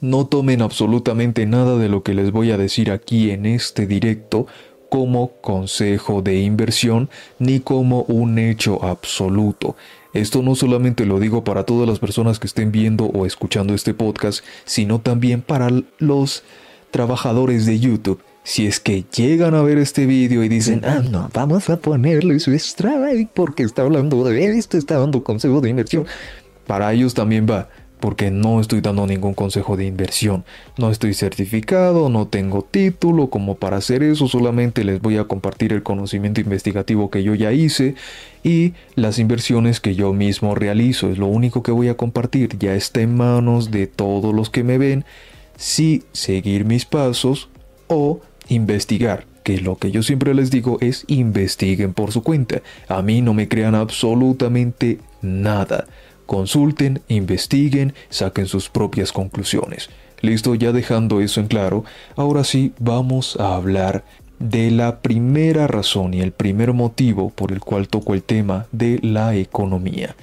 No tomen absolutamente nada de lo que les voy a decir aquí en este directo como consejo de inversión ni como un hecho absoluto. Esto no solamente lo digo para todas las personas que estén viendo o escuchando este podcast, sino también para los trabajadores de YouTube. Si es que llegan a ver este vídeo y dicen, ah, no, vamos a ponerle su strike porque está hablando de esto, está dando consejo de inversión. Para ellos también va porque no estoy dando ningún consejo de inversión. No estoy certificado, no tengo título como para hacer eso, solamente les voy a compartir el conocimiento investigativo que yo ya hice y las inversiones que yo mismo realizo. Es lo único que voy a compartir, ya está en manos de todos los que me ven si seguir mis pasos o investigar que lo que yo siempre les digo es investiguen por su cuenta. A mí no me crean absolutamente nada. Consulten, investiguen, saquen sus propias conclusiones. Listo, ya dejando eso en claro, ahora sí vamos a hablar de la primera razón y el primer motivo por el cual toco el tema de la economía.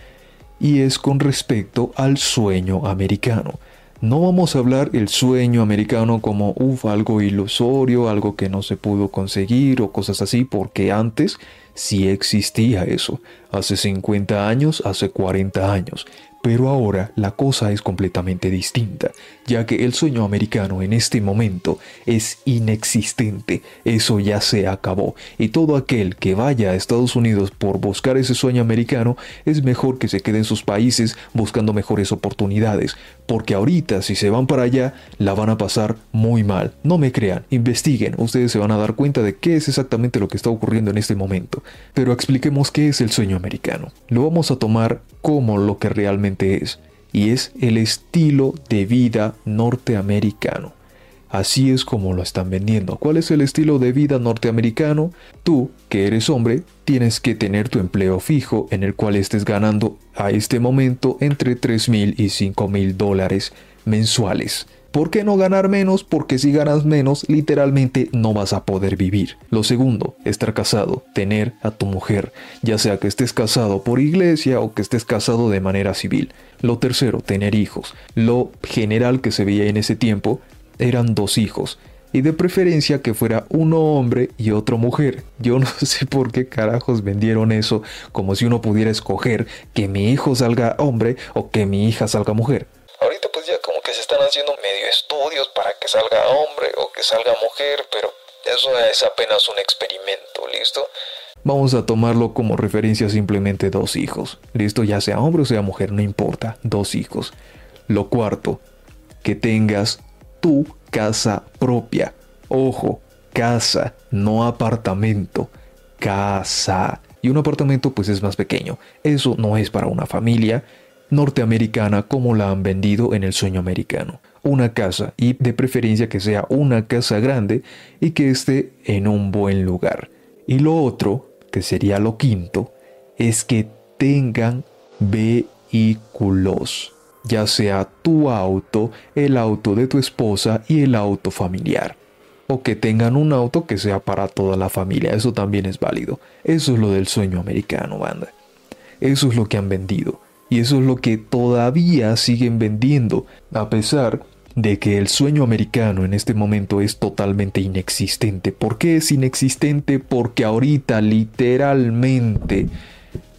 Y es con respecto al sueño americano. No vamos a hablar el sueño americano como uf, algo ilusorio, algo que no se pudo conseguir o cosas así, porque antes sí existía eso, hace 50 años, hace 40 años, pero ahora la cosa es completamente distinta, ya que el sueño americano en este momento es inexistente, eso ya se acabó, y todo aquel que vaya a Estados Unidos por buscar ese sueño americano es mejor que se quede en sus países buscando mejores oportunidades, porque ahorita si se van para allá la van a pasar muy mal. No me crean, investiguen, ustedes se van a dar cuenta de qué es exactamente lo que está ocurriendo en este momento. Pero expliquemos qué es el sueño americano. Lo vamos a tomar como lo que realmente es, y es el estilo de vida norteamericano. Así es como lo están vendiendo. ¿Cuál es el estilo de vida norteamericano? Tú, que eres hombre, tienes que tener tu empleo fijo en el cual estés ganando a este momento entre 3 mil y 5 mil dólares mensuales. ¿Por qué no ganar menos? Porque si ganas menos, literalmente no vas a poder vivir. Lo segundo, estar casado, tener a tu mujer, ya sea que estés casado por iglesia o que estés casado de manera civil. Lo tercero, tener hijos. Lo general que se veía en ese tiempo eran dos hijos. Y de preferencia que fuera uno hombre y otro mujer. Yo no sé por qué carajos vendieron eso como si uno pudiera escoger que mi hijo salga hombre o que mi hija salga mujer. Ahorita pues ya como que se están haciendo medio estudios para que salga hombre o que salga mujer, pero eso es apenas un experimento, ¿listo? Vamos a tomarlo como referencia simplemente dos hijos. Listo, ya sea hombre o sea mujer, no importa, dos hijos. Lo cuarto, que tengas tu casa propia. Ojo, casa, no apartamento. Casa. Y un apartamento pues es más pequeño. Eso no es para una familia norteamericana como la han vendido en el sueño americano. Una casa y de preferencia que sea una casa grande y que esté en un buen lugar. Y lo otro, que sería lo quinto, es que tengan vehículos ya sea tu auto, el auto de tu esposa y el auto familiar. O que tengan un auto que sea para toda la familia, eso también es válido. Eso es lo del sueño americano, banda. Eso es lo que han vendido. Y eso es lo que todavía siguen vendiendo, a pesar de que el sueño americano en este momento es totalmente inexistente. ¿Por qué es inexistente? Porque ahorita literalmente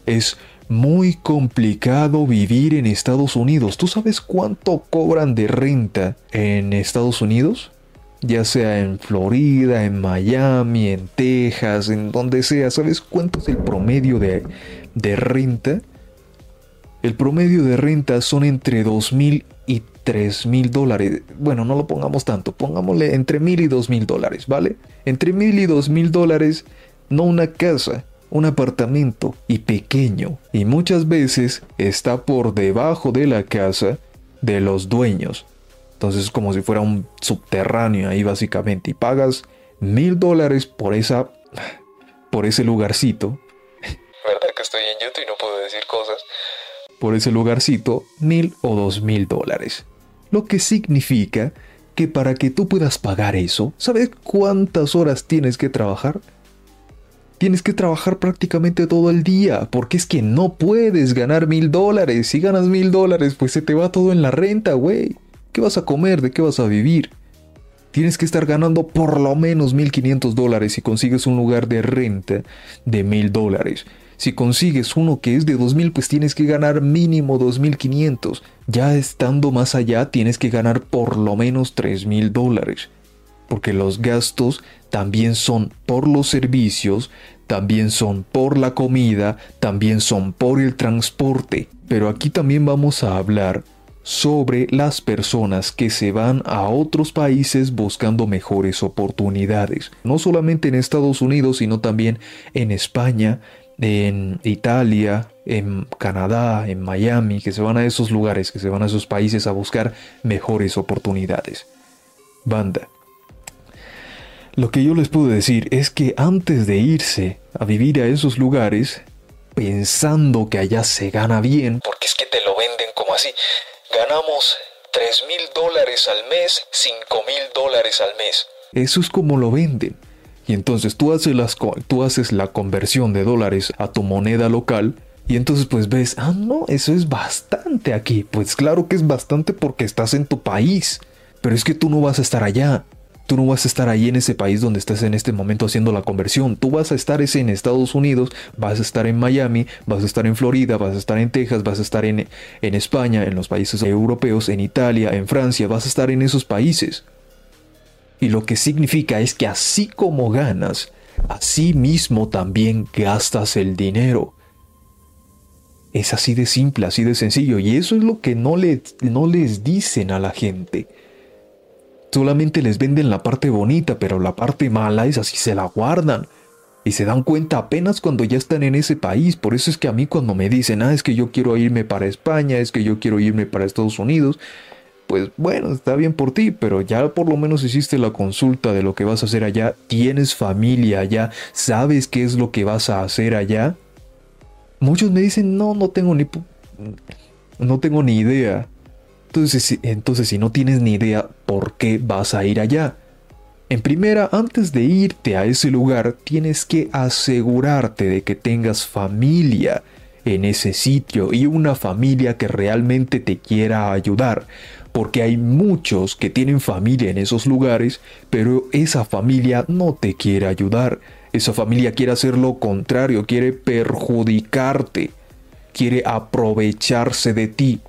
es muy complicado vivir en Estados Unidos. ¿Tú sabes cuánto cobran de renta en Estados Unidos? Ya sea en Florida, en Miami, en Texas, en donde sea. ¿Sabes cuánto es el promedio de, de renta? El promedio de renta son entre 2 mil y 3 mil dólares. Bueno, no lo pongamos tanto, pongámosle entre mil y 2 mil dólares, ¿vale? Entre mil y 2 mil dólares, no una casa, un apartamento y pequeño y muchas veces está por debajo de la casa de los dueños. Entonces es como si fuera un subterráneo ahí básicamente y pagas mil dólares por esa por ese lugarcito. ¿Verdad que estoy en YouTube y no puedo decir cosas? Por ese lugarcito mil o dos mil dólares. Lo que significa que para que tú puedas pagar eso, ¿sabes cuántas horas tienes que trabajar? tienes que trabajar prácticamente todo el día, porque es que no puedes ganar mil dólares. Si ganas mil dólares, pues se te va todo en la renta, güey. ¿Qué vas a comer? ¿De qué vas a vivir? Tienes que estar ganando por lo menos 1.500 dólares si consigues un lugar de renta de 1.000 dólares. Si consigues uno que es de 2.000, pues tienes que ganar mínimo 2.500. Ya estando más allá, tienes que ganar por lo menos 3.000 dólares. Porque los gastos también son por los servicios, también son por la comida, también son por el transporte. Pero aquí también vamos a hablar sobre las personas que se van a otros países buscando mejores oportunidades. No solamente en Estados Unidos, sino también en España, en Italia, en Canadá, en Miami, que se van a esos lugares, que se van a esos países a buscar mejores oportunidades. Banda. Lo que yo les puedo decir es que antes de irse a vivir a esos lugares, pensando que allá se gana bien, porque es que te lo venden como así, ganamos 3 mil dólares al mes, 5 mil dólares al mes. Eso es como lo venden. Y entonces tú haces, la conversión de dólares a tu moneda local y entonces pues ves, ah, no, eso es bastante aquí. Pues claro que es bastante porque estás en tu país. Pero es que tú no vas a estar allá. Tú no vas a estar ahí en ese país donde estás en este momento haciendo la conversión. Tú vas a estar en Estados Unidos, vas a estar en Miami, vas a estar en Florida, vas a estar en Texas, vas a estar en España, en los países europeos, en Italia, en Francia, vas a estar en esos países. Y lo que significa es que así como ganas, así mismo también gastas el dinero. Es así de simple, así de sencillo. Y eso es lo que no, no les dicen a la gente. Solamente les venden la parte bonita, pero la parte mala es así se la guardan. Y se dan cuenta apenas cuando ya están en ese país. Por eso es que a mí cuando me dicen, ah, es que yo quiero irme para España, es que yo quiero irme para Estados Unidos, pues bueno, está bien por ti, pero ya por lo menos hiciste la consulta de lo que vas a hacer allá, tienes familia allá, sabes qué es lo que vas a hacer allá. Muchos me dicen, no, no tengo ni... No tengo ni idea. Entonces, entonces, si no tienes ni idea por qué vas a ir allá. En primera, antes de irte a ese lugar, tienes que asegurarte de que tengas familia en ese sitio y una familia que realmente te quiera ayudar. Porque hay muchos que tienen familia en esos lugares, pero esa familia no te quiere ayudar. Esa familia quiere hacer lo contrario, quiere perjudicarte, quiere aprovecharse de ti.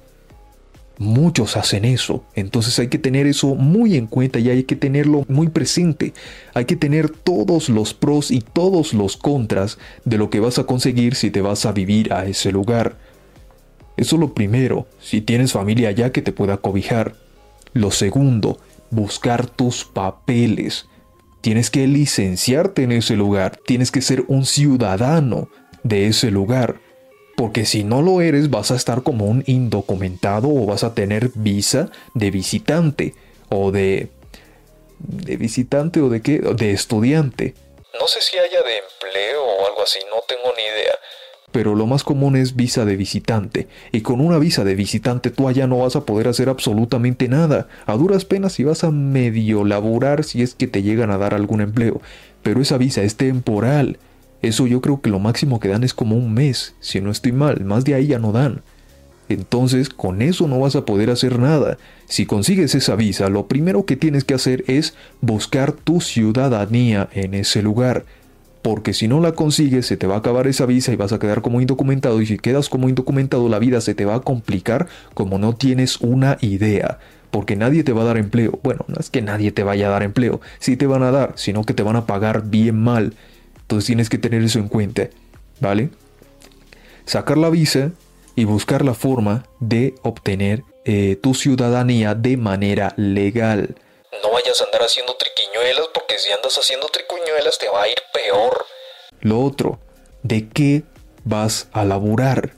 Muchos hacen eso, entonces hay que tener eso muy en cuenta y hay que tenerlo muy presente. Hay que tener todos los pros y todos los contras de lo que vas a conseguir si te vas a vivir a ese lugar. Eso es lo primero, si tienes familia allá que te pueda cobijar. Lo segundo, buscar tus papeles. Tienes que licenciarte en ese lugar, tienes que ser un ciudadano de ese lugar. Porque si no lo eres vas a estar como un indocumentado o vas a tener visa de visitante o de... de visitante o de qué? De estudiante. No sé si haya de empleo o algo así, no tengo ni idea. Pero lo más común es visa de visitante. Y con una visa de visitante tú allá no vas a poder hacer absolutamente nada. A duras penas si vas a medio laborar si es que te llegan a dar algún empleo. Pero esa visa es temporal. Eso yo creo que lo máximo que dan es como un mes, si no estoy mal, más de ahí ya no dan. Entonces con eso no vas a poder hacer nada. Si consigues esa visa, lo primero que tienes que hacer es buscar tu ciudadanía en ese lugar. Porque si no la consigues, se te va a acabar esa visa y vas a quedar como indocumentado. Y si quedas como indocumentado, la vida se te va a complicar como no tienes una idea. Porque nadie te va a dar empleo. Bueno, no es que nadie te vaya a dar empleo. Sí te van a dar, sino que te van a pagar bien mal. Entonces tienes que tener eso en cuenta, ¿vale? Sacar la visa y buscar la forma de obtener eh, tu ciudadanía de manera legal. No vayas a andar haciendo triquiñuelas porque si andas haciendo triquiñuelas te va a ir peor. Lo otro, ¿de qué vas a laburar?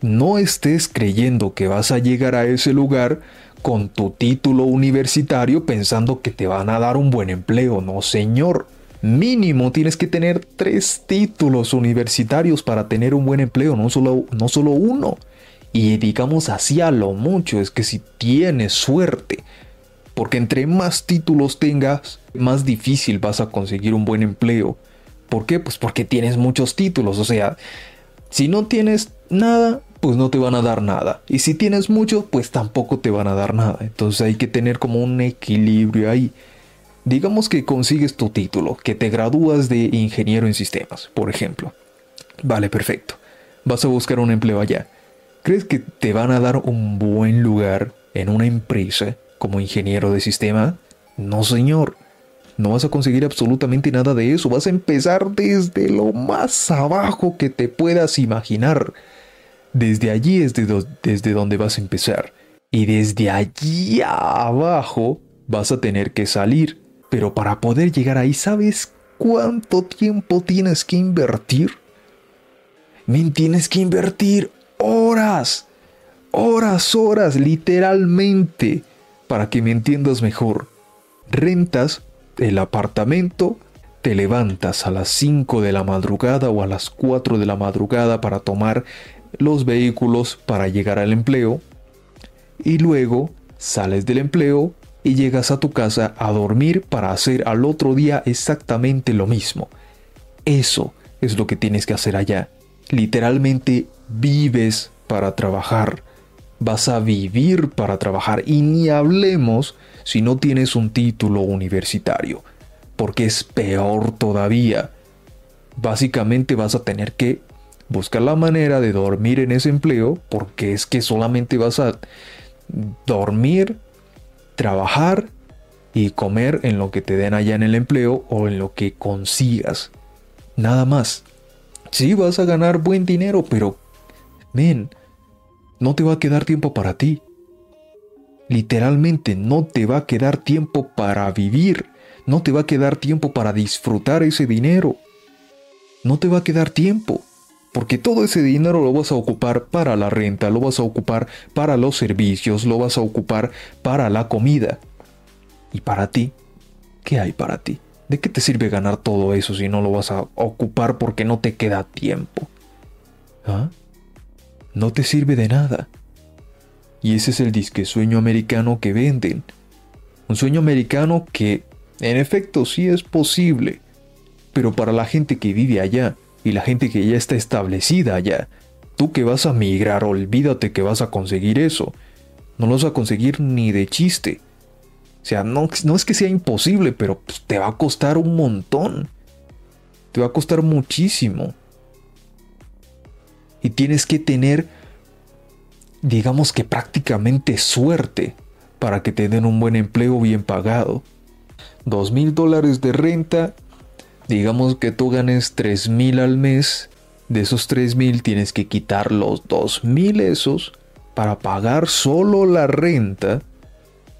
No estés creyendo que vas a llegar a ese lugar con tu título universitario pensando que te van a dar un buen empleo. No, señor. Mínimo tienes que tener tres títulos universitarios para tener un buen empleo, no solo, no solo uno. Y digamos así a lo mucho, es que si tienes suerte, porque entre más títulos tengas, más difícil vas a conseguir un buen empleo. ¿Por qué? Pues porque tienes muchos títulos, o sea, si no tienes nada, pues no te van a dar nada. Y si tienes mucho, pues tampoco te van a dar nada. Entonces hay que tener como un equilibrio ahí. Digamos que consigues tu título, que te gradúas de ingeniero en sistemas, por ejemplo. Vale, perfecto. Vas a buscar un empleo allá. ¿Crees que te van a dar un buen lugar en una empresa como ingeniero de sistema? No, señor. No vas a conseguir absolutamente nada de eso. Vas a empezar desde lo más abajo que te puedas imaginar. Desde allí es desde donde vas a empezar. Y desde allí abajo vas a tener que salir. Pero para poder llegar ahí, ¿sabes cuánto tiempo tienes que invertir? Tienes que invertir horas. Horas, horas, literalmente. Para que me entiendas mejor. Rentas el apartamento, te levantas a las 5 de la madrugada o a las 4 de la madrugada para tomar los vehículos para llegar al empleo y luego sales del empleo y llegas a tu casa a dormir para hacer al otro día exactamente lo mismo. Eso es lo que tienes que hacer allá. Literalmente vives para trabajar. Vas a vivir para trabajar y ni hablemos si no tienes un título universitario, porque es peor todavía. Básicamente vas a tener que buscar la manera de dormir en ese empleo, porque es que solamente vas a dormir, trabajar y comer en lo que te den allá en el empleo o en lo que consigas. Nada más. Sí, vas a ganar buen dinero, pero, men, no te va a quedar tiempo para ti. Literalmente no te va a quedar tiempo para vivir, no te va a quedar tiempo para disfrutar ese dinero. No te va a quedar tiempo, porque todo ese dinero lo vas a ocupar para la renta, lo vas a ocupar para los servicios, lo vas a ocupar para la comida. ¿Y para ti? ¿Qué hay para ti? ¿De qué te sirve ganar todo eso si no lo vas a ocupar porque no te queda tiempo? ¿Ah? No te sirve de nada. Y ese es el disque sueño americano que venden. Un sueño americano que, en efecto, sí es posible. Pero para la gente que vive allá y la gente que ya está establecida allá, tú que vas a migrar, olvídate que vas a conseguir eso. No lo vas a conseguir ni de chiste. O sea, no, no es que sea imposible, pero pues, te va a costar un montón. Te va a costar muchísimo. Y tienes que tener digamos que prácticamente suerte para que te den un buen empleo bien pagado. Dos mil dólares de renta, digamos que tú ganes tres mil al mes, de esos tres mil tienes que quitar los dos mil esos para pagar solo la renta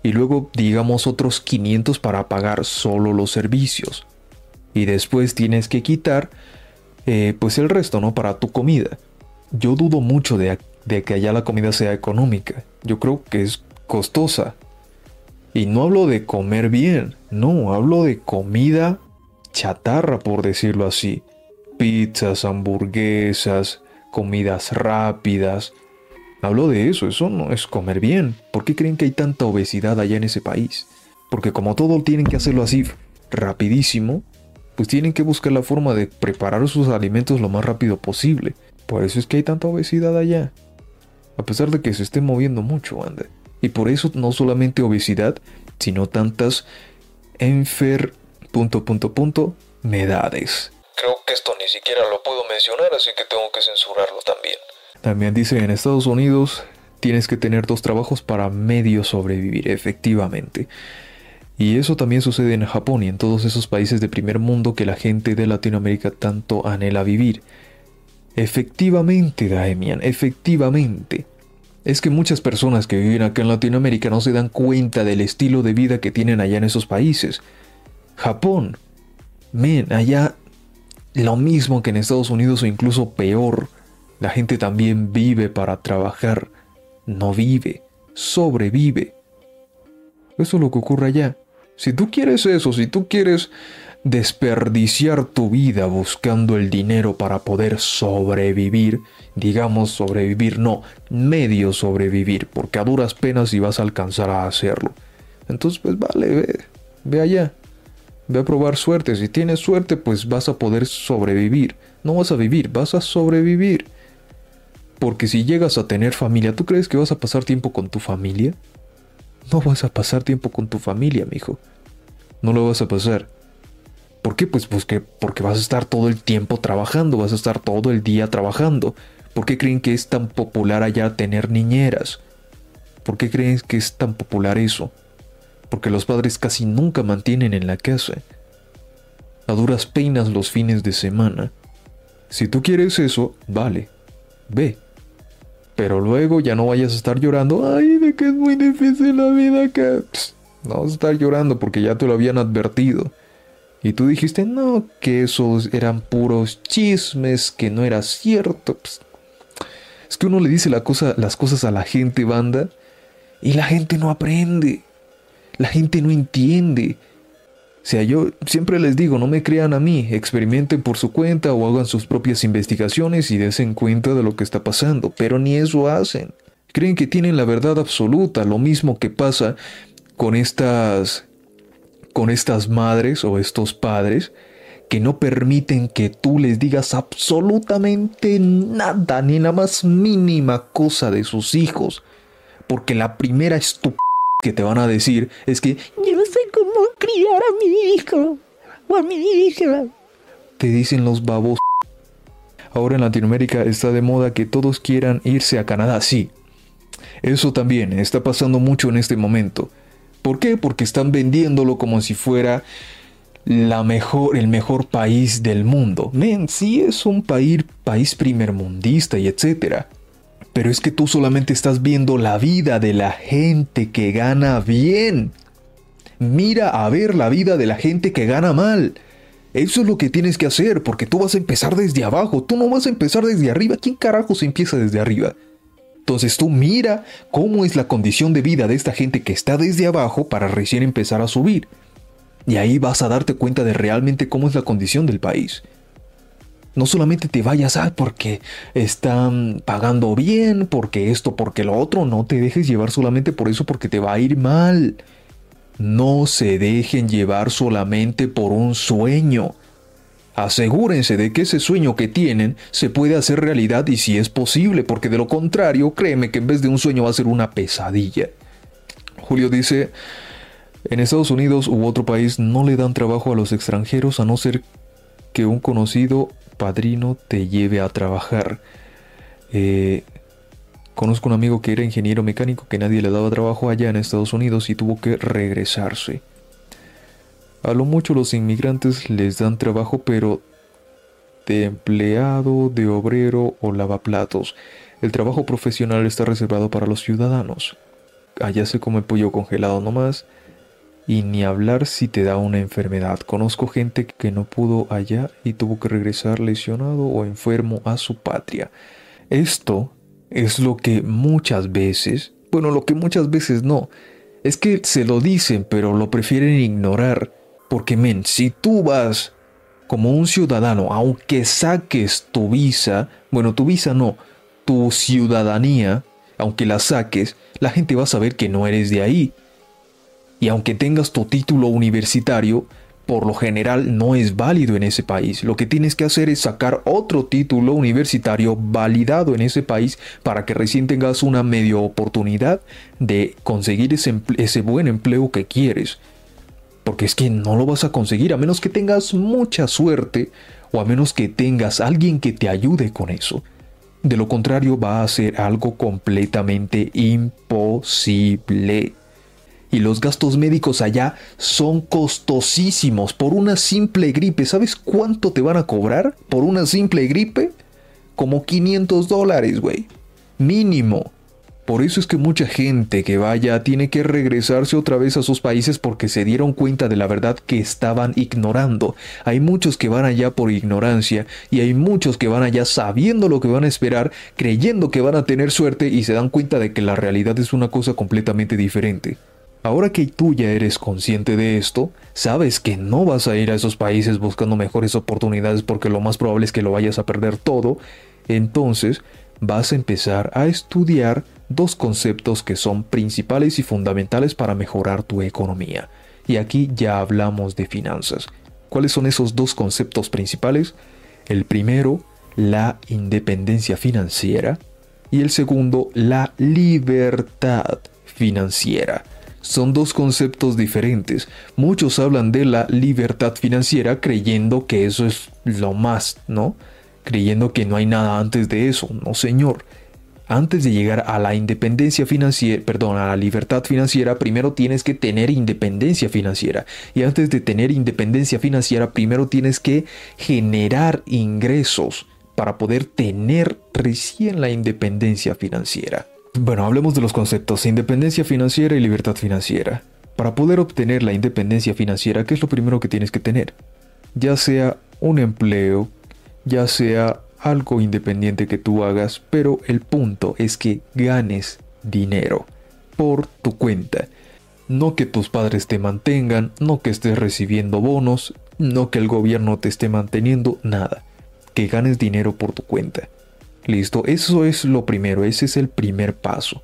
y luego digamos otros 500 para pagar solo los servicios. Y después tienes que quitar eh, pues el resto, ¿no? Para tu comida. Yo dudo mucho de, que allá la comida sea económica. Yo creo que es costosa. Y no hablo de comer bien, no, hablo de comida chatarra, por decirlo así. Pizzas, hamburguesas, comidas rápidas. Hablo de eso, eso no es comer bien. ¿Por qué creen que hay tanta obesidad allá en ese país? Porque como todo tienen que hacerlo así rapidísimo, pues tienen que buscar la forma de preparar sus alimentos lo más rápido posible. Por eso es que hay tanta obesidad allá a pesar de que se esté moviendo mucho, anda. Y por eso no solamente obesidad, sino tantas enfer... punto punto punto medades. Creo que esto ni siquiera lo puedo mencionar, así que tengo que censurarlo también. También dice en Estados Unidos tienes que tener dos trabajos para medio sobrevivir, efectivamente. Y eso también sucede en Japón y en todos esos países de primer mundo que la gente de Latinoamérica tanto anhela vivir. Efectivamente, Daemian, efectivamente. Es que muchas personas que viven acá en Latinoamérica no se dan cuenta del estilo de vida que tienen allá en esos países. Japón. Men, allá lo mismo que en Estados Unidos o incluso peor. La gente también vive para trabajar. No vive, sobrevive. Eso es lo que ocurre allá. Si tú quieres eso, si tú quieres desperdiciar tu vida buscando el dinero para poder sobrevivir, digamos sobrevivir, no, medio sobrevivir, porque a duras penas y vas a alcanzar a hacerlo. Entonces, pues vale, ve, ve allá, ve a probar suerte. Si tienes suerte, pues vas a poder sobrevivir. No vas a vivir, vas a sobrevivir. Porque si llegas a tener familia, ¿tú crees que vas a pasar tiempo con tu familia? No vas a pasar tiempo con tu familia, mijo. No lo vas a pasar. ¿Por qué? Pues, pues que, porque vas a estar todo el tiempo trabajando, vas a estar todo el día trabajando. ¿Por qué creen que es tan popular allá tener niñeras? ¿Por qué creen que es tan popular eso? Porque los padres casi nunca mantienen en la casa. A duras penas los fines de semana. Si tú quieres eso, vale, ve. Pero luego ya no vayas a estar llorando, ay, de que es muy difícil la vida acá. no vas a estar llorando porque ya te lo habían advertido. Y tú dijiste, no, que esos eran puros chismes, que no era cierto. Es que uno le dice la cosa, las cosas a la gente, banda, y la gente no aprende. La gente no entiende. O sea, yo siempre les digo, no me crean a mí, experimenten por su cuenta o hagan sus propias investigaciones y desen cuenta de lo que está pasando, pero ni eso hacen. Creen que tienen la verdad absoluta, lo mismo que pasa con estas con estas madres o estos padres que no permiten que tú les digas absolutamente nada, ni la más mínima cosa de sus hijos. Porque la primera estupidez que te van a decir es que yo no sé cómo criar a mi hijo o a mi hija. Te dicen los babos. Ahora en Latinoamérica está de moda que todos quieran irse a Canadá, sí. Eso también está pasando mucho en este momento. ¿Por qué? Porque están vendiéndolo como si fuera la mejor, el mejor país del mundo. Men, sí es un país, país primermundista y etcétera. Pero es que tú solamente estás viendo la vida de la gente que gana bien. Mira a ver la vida de la gente que gana mal. Eso es lo que tienes que hacer, porque tú vas a empezar desde abajo, tú no vas a empezar desde arriba. ¿Quién carajo se empieza desde arriba? Entonces tú mira cómo es la condición de vida de esta gente que está desde abajo para recién empezar a subir. Y ahí vas a darte cuenta de realmente cómo es la condición del país. No solamente te vayas, a porque están pagando bien, porque esto, porque lo otro, no te dejes llevar solamente por eso porque te va a ir mal. No se dejen llevar solamente por un sueño. Asegúrense de que ese sueño que tienen se puede hacer realidad y si es posible, porque de lo contrario, créeme que en vez de un sueño va a ser una pesadilla. Julio dice, en Estados Unidos u otro país no le dan trabajo a los extranjeros a no ser que un conocido padrino te lleve a trabajar. Eh, conozco un amigo que era ingeniero mecánico que nadie le daba trabajo allá en Estados Unidos y tuvo que regresarse. A lo mucho los inmigrantes les dan trabajo pero de empleado, de obrero o lavaplatos. El trabajo profesional está reservado para los ciudadanos. Allá se come pollo congelado nomás y ni hablar si te da una enfermedad. Conozco gente que no pudo allá y tuvo que regresar lesionado o enfermo a su patria. Esto es lo que muchas veces, bueno, lo que muchas veces no, es que se lo dicen pero lo prefieren ignorar. Porque, men, si tú vas como un ciudadano, aunque saques tu visa, bueno, tu visa no, tu ciudadanía, aunque la saques, la gente va a saber que no eres de ahí. Y aunque tengas tu título universitario, por lo general no es válido en ese país. Lo que tienes que hacer es sacar otro título universitario validado en ese país para que recién tengas una medio oportunidad de conseguir ese, ese buen empleo que quieres. Porque es que no lo vas a conseguir a menos que tengas mucha suerte o a menos que tengas alguien que te ayude con eso. De lo contrario va a ser algo completamente imposible y los gastos médicos allá son costosísimos por una simple gripe. ¿Sabes cuánto te van a cobrar por una simple gripe? Como 500 dólares, güey. Mínimo. Por eso es que mucha gente que vaya tiene que regresarse otra vez a sus países porque se dieron cuenta de la verdad que estaban ignorando. Hay muchos que van allá por ignorancia y hay muchos que van allá sabiendo lo que van a esperar, creyendo que van a tener suerte y se dan cuenta de que la realidad es una cosa completamente diferente. Ahora que tú ya eres consciente de esto, sabes que no vas a ir a esos países buscando mejores oportunidades porque lo más probable es que lo vayas a perder todo, entonces vas a empezar a estudiar dos conceptos que son principales y fundamentales para mejorar tu economía. Y aquí ya hablamos de finanzas. ¿Cuáles son esos dos conceptos principales? El primero, la independencia financiera y el segundo la libertad financiera. Son dos conceptos diferentes. Muchos hablan de la libertad financiera creyendo que eso es lo más, ¿no? Creyendo que no hay nada antes de eso. No, señor. Antes de llegar a la independencia financiera, perdón, a la libertad financiera, primero tienes que tener independencia financiera. Y antes de tener independencia financiera, primero tienes que generar ingresos para poder tener recién la independencia financiera. Bueno, hablemos de los conceptos independencia financiera y libertad financiera. Para poder obtener la independencia financiera, ¿qué es lo primero que tienes que tener? Ya sea un empleo, ya sea algo independiente que tú hagas, pero el punto es que ganes dinero por tu cuenta. No que tus padres te mantengan, no que estés recibiendo bonos, no que el gobierno te esté manteniendo, nada. Que ganes dinero por tu cuenta. Listo, eso es lo primero, ese es el primer paso.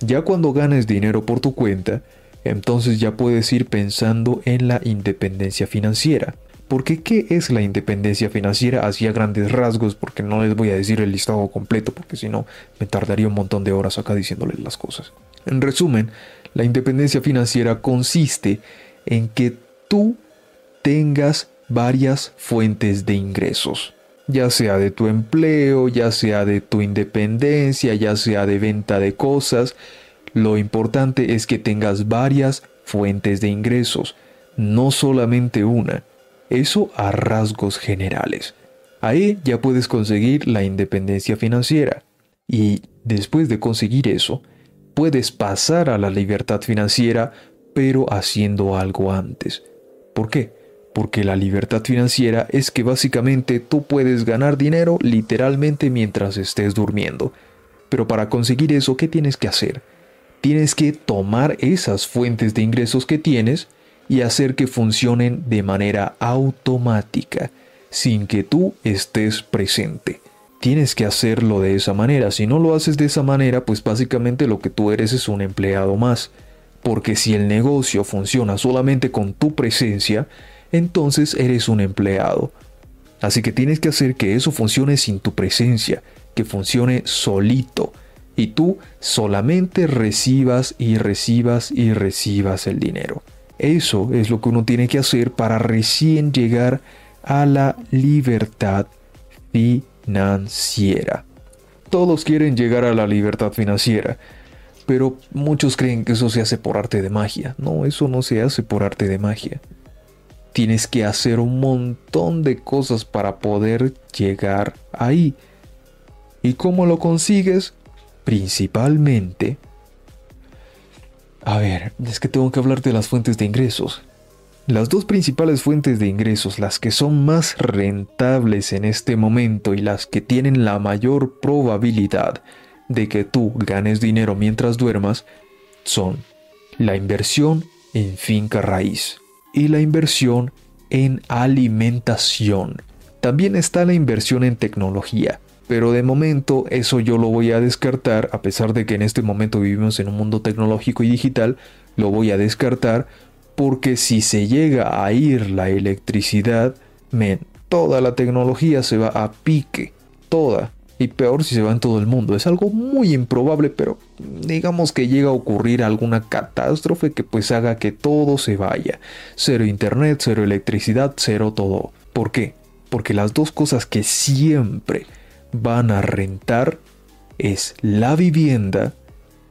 Ya cuando ganes dinero por tu cuenta, entonces ya puedes ir pensando en la independencia financiera. Porque ¿qué es la independencia financiera? Así a grandes rasgos, porque no les voy a decir el listado completo, porque si no me tardaría un montón de horas acá diciéndoles las cosas. En resumen, la independencia financiera consiste en que tú tengas varias fuentes de ingresos ya sea de tu empleo, ya sea de tu independencia, ya sea de venta de cosas. Lo importante es que tengas varias fuentes de ingresos, no solamente una. Eso a rasgos generales. Ahí ya puedes conseguir la independencia financiera. Y después de conseguir eso, puedes pasar a la libertad financiera, pero haciendo algo antes. ¿Por qué? porque la libertad financiera es que básicamente tú puedes ganar dinero literalmente mientras estés durmiendo. Pero para conseguir eso, ¿qué tienes que hacer? Tienes que tomar esas fuentes de ingresos que tienes y hacer que funcionen de manera automática, sin que tú estés presente. Tienes que hacerlo de esa manera. Si no lo haces de esa manera, pues básicamente lo que tú eres es un empleado más. Porque si el negocio funciona solamente con tu presencia, entonces eres un empleado. Así que tienes que hacer que eso funcione sin tu presencia, que funcione solito, y tú solamente recibas y recibas y recibas el dinero. Eso es lo que uno tiene que hacer para recién llegar a la libertad financiera. Todos quieren llegar a la libertad financiera, pero muchos creen que eso se hace por arte de magia. No, eso no se hace por arte de magia. Tienes que hacer un montón de cosas para poder llegar ahí. ¿Y cómo lo consigues? Principalmente... A ver, es que tengo que hablar de las fuentes de ingresos. Las dos principales fuentes de ingresos, las que son más rentables en este momento y las que tienen la mayor probabilidad de que tú ganes dinero mientras duermas, son la inversión en finca raíz y la inversión en alimentación. También está la inversión en tecnología, pero de momento eso yo lo voy a descartar, a pesar de que en este momento vivimos en un mundo tecnológico y digital, lo voy a descartar porque si se llega a ir la electricidad, men, toda la tecnología se va a pique, toda y peor si se va en todo el mundo. Es algo muy improbable, pero digamos que llega a ocurrir alguna catástrofe que pues haga que todo se vaya. Cero internet, cero electricidad, cero todo. ¿Por qué? Porque las dos cosas que siempre van a rentar es la vivienda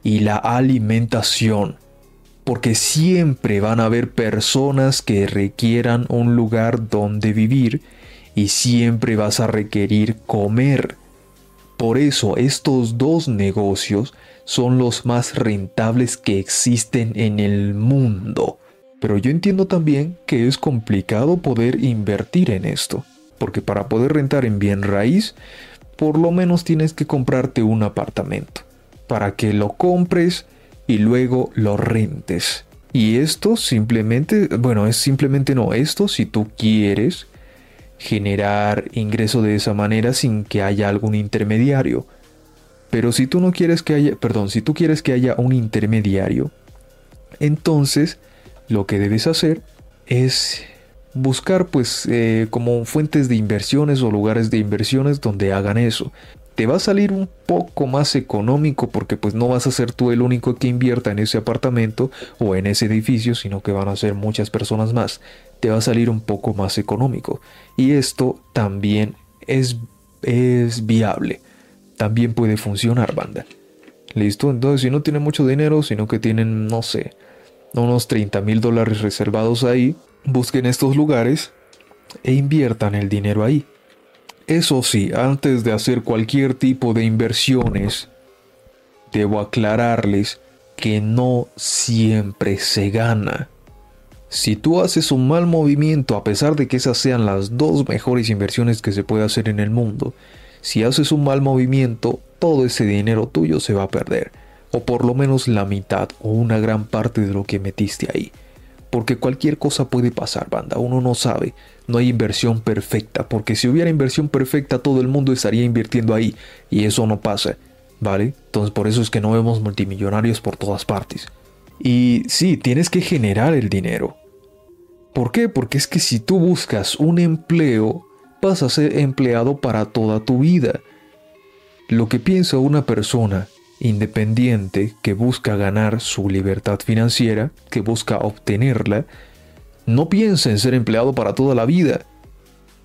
y la alimentación. Porque siempre van a haber personas que requieran un lugar donde vivir y siempre vas a requerir comer. Por eso estos dos negocios son los más rentables que existen en el mundo. Pero yo entiendo también que es complicado poder invertir en esto, porque para poder rentar en bien raíz, por lo menos tienes que comprarte un apartamento, para que lo compres y luego lo rentes. Y esto simplemente, bueno, es simplemente no, esto si tú quieres generar ingreso de esa manera sin que haya algún intermediario. Pero si tú no quieres que haya, perdón, si tú quieres que haya un intermediario, entonces lo que debes hacer es buscar pues eh, como fuentes de inversiones o lugares de inversiones donde hagan eso. te va a salir un poco más económico porque pues no vas a ser tú el único que invierta en ese apartamento o en ese edificio, sino que van a ser muchas personas más. Te va a salir un poco más económico. Y esto también es, es viable. También puede funcionar, banda. ¿Listo? Entonces, si no tienen mucho dinero, sino que tienen, no sé, unos 30 mil dólares reservados ahí, busquen estos lugares e inviertan el dinero ahí. Eso sí, antes de hacer cualquier tipo de inversiones, debo aclararles que no siempre se gana. Si tú haces un mal movimiento, a pesar de que esas sean las dos mejores inversiones que se puede hacer en el mundo, si haces un mal movimiento, todo ese dinero tuyo se va a perder, o por lo menos la mitad o una gran parte de lo que metiste ahí. Porque cualquier cosa puede pasar, banda, uno no sabe no hay inversión perfecta, porque si hubiera inversión perfecta todo el mundo estaría invirtiendo ahí y eso no pasa, ¿vale? Entonces por eso es que no vemos multimillonarios por todas partes. Y sí, tienes que generar el dinero. ¿Por qué? Porque es que si tú buscas un empleo, vas a ser empleado para toda tu vida. Lo que piensa una persona independiente que busca ganar su libertad financiera, que busca obtenerla, no piensa en ser empleado para toda la vida.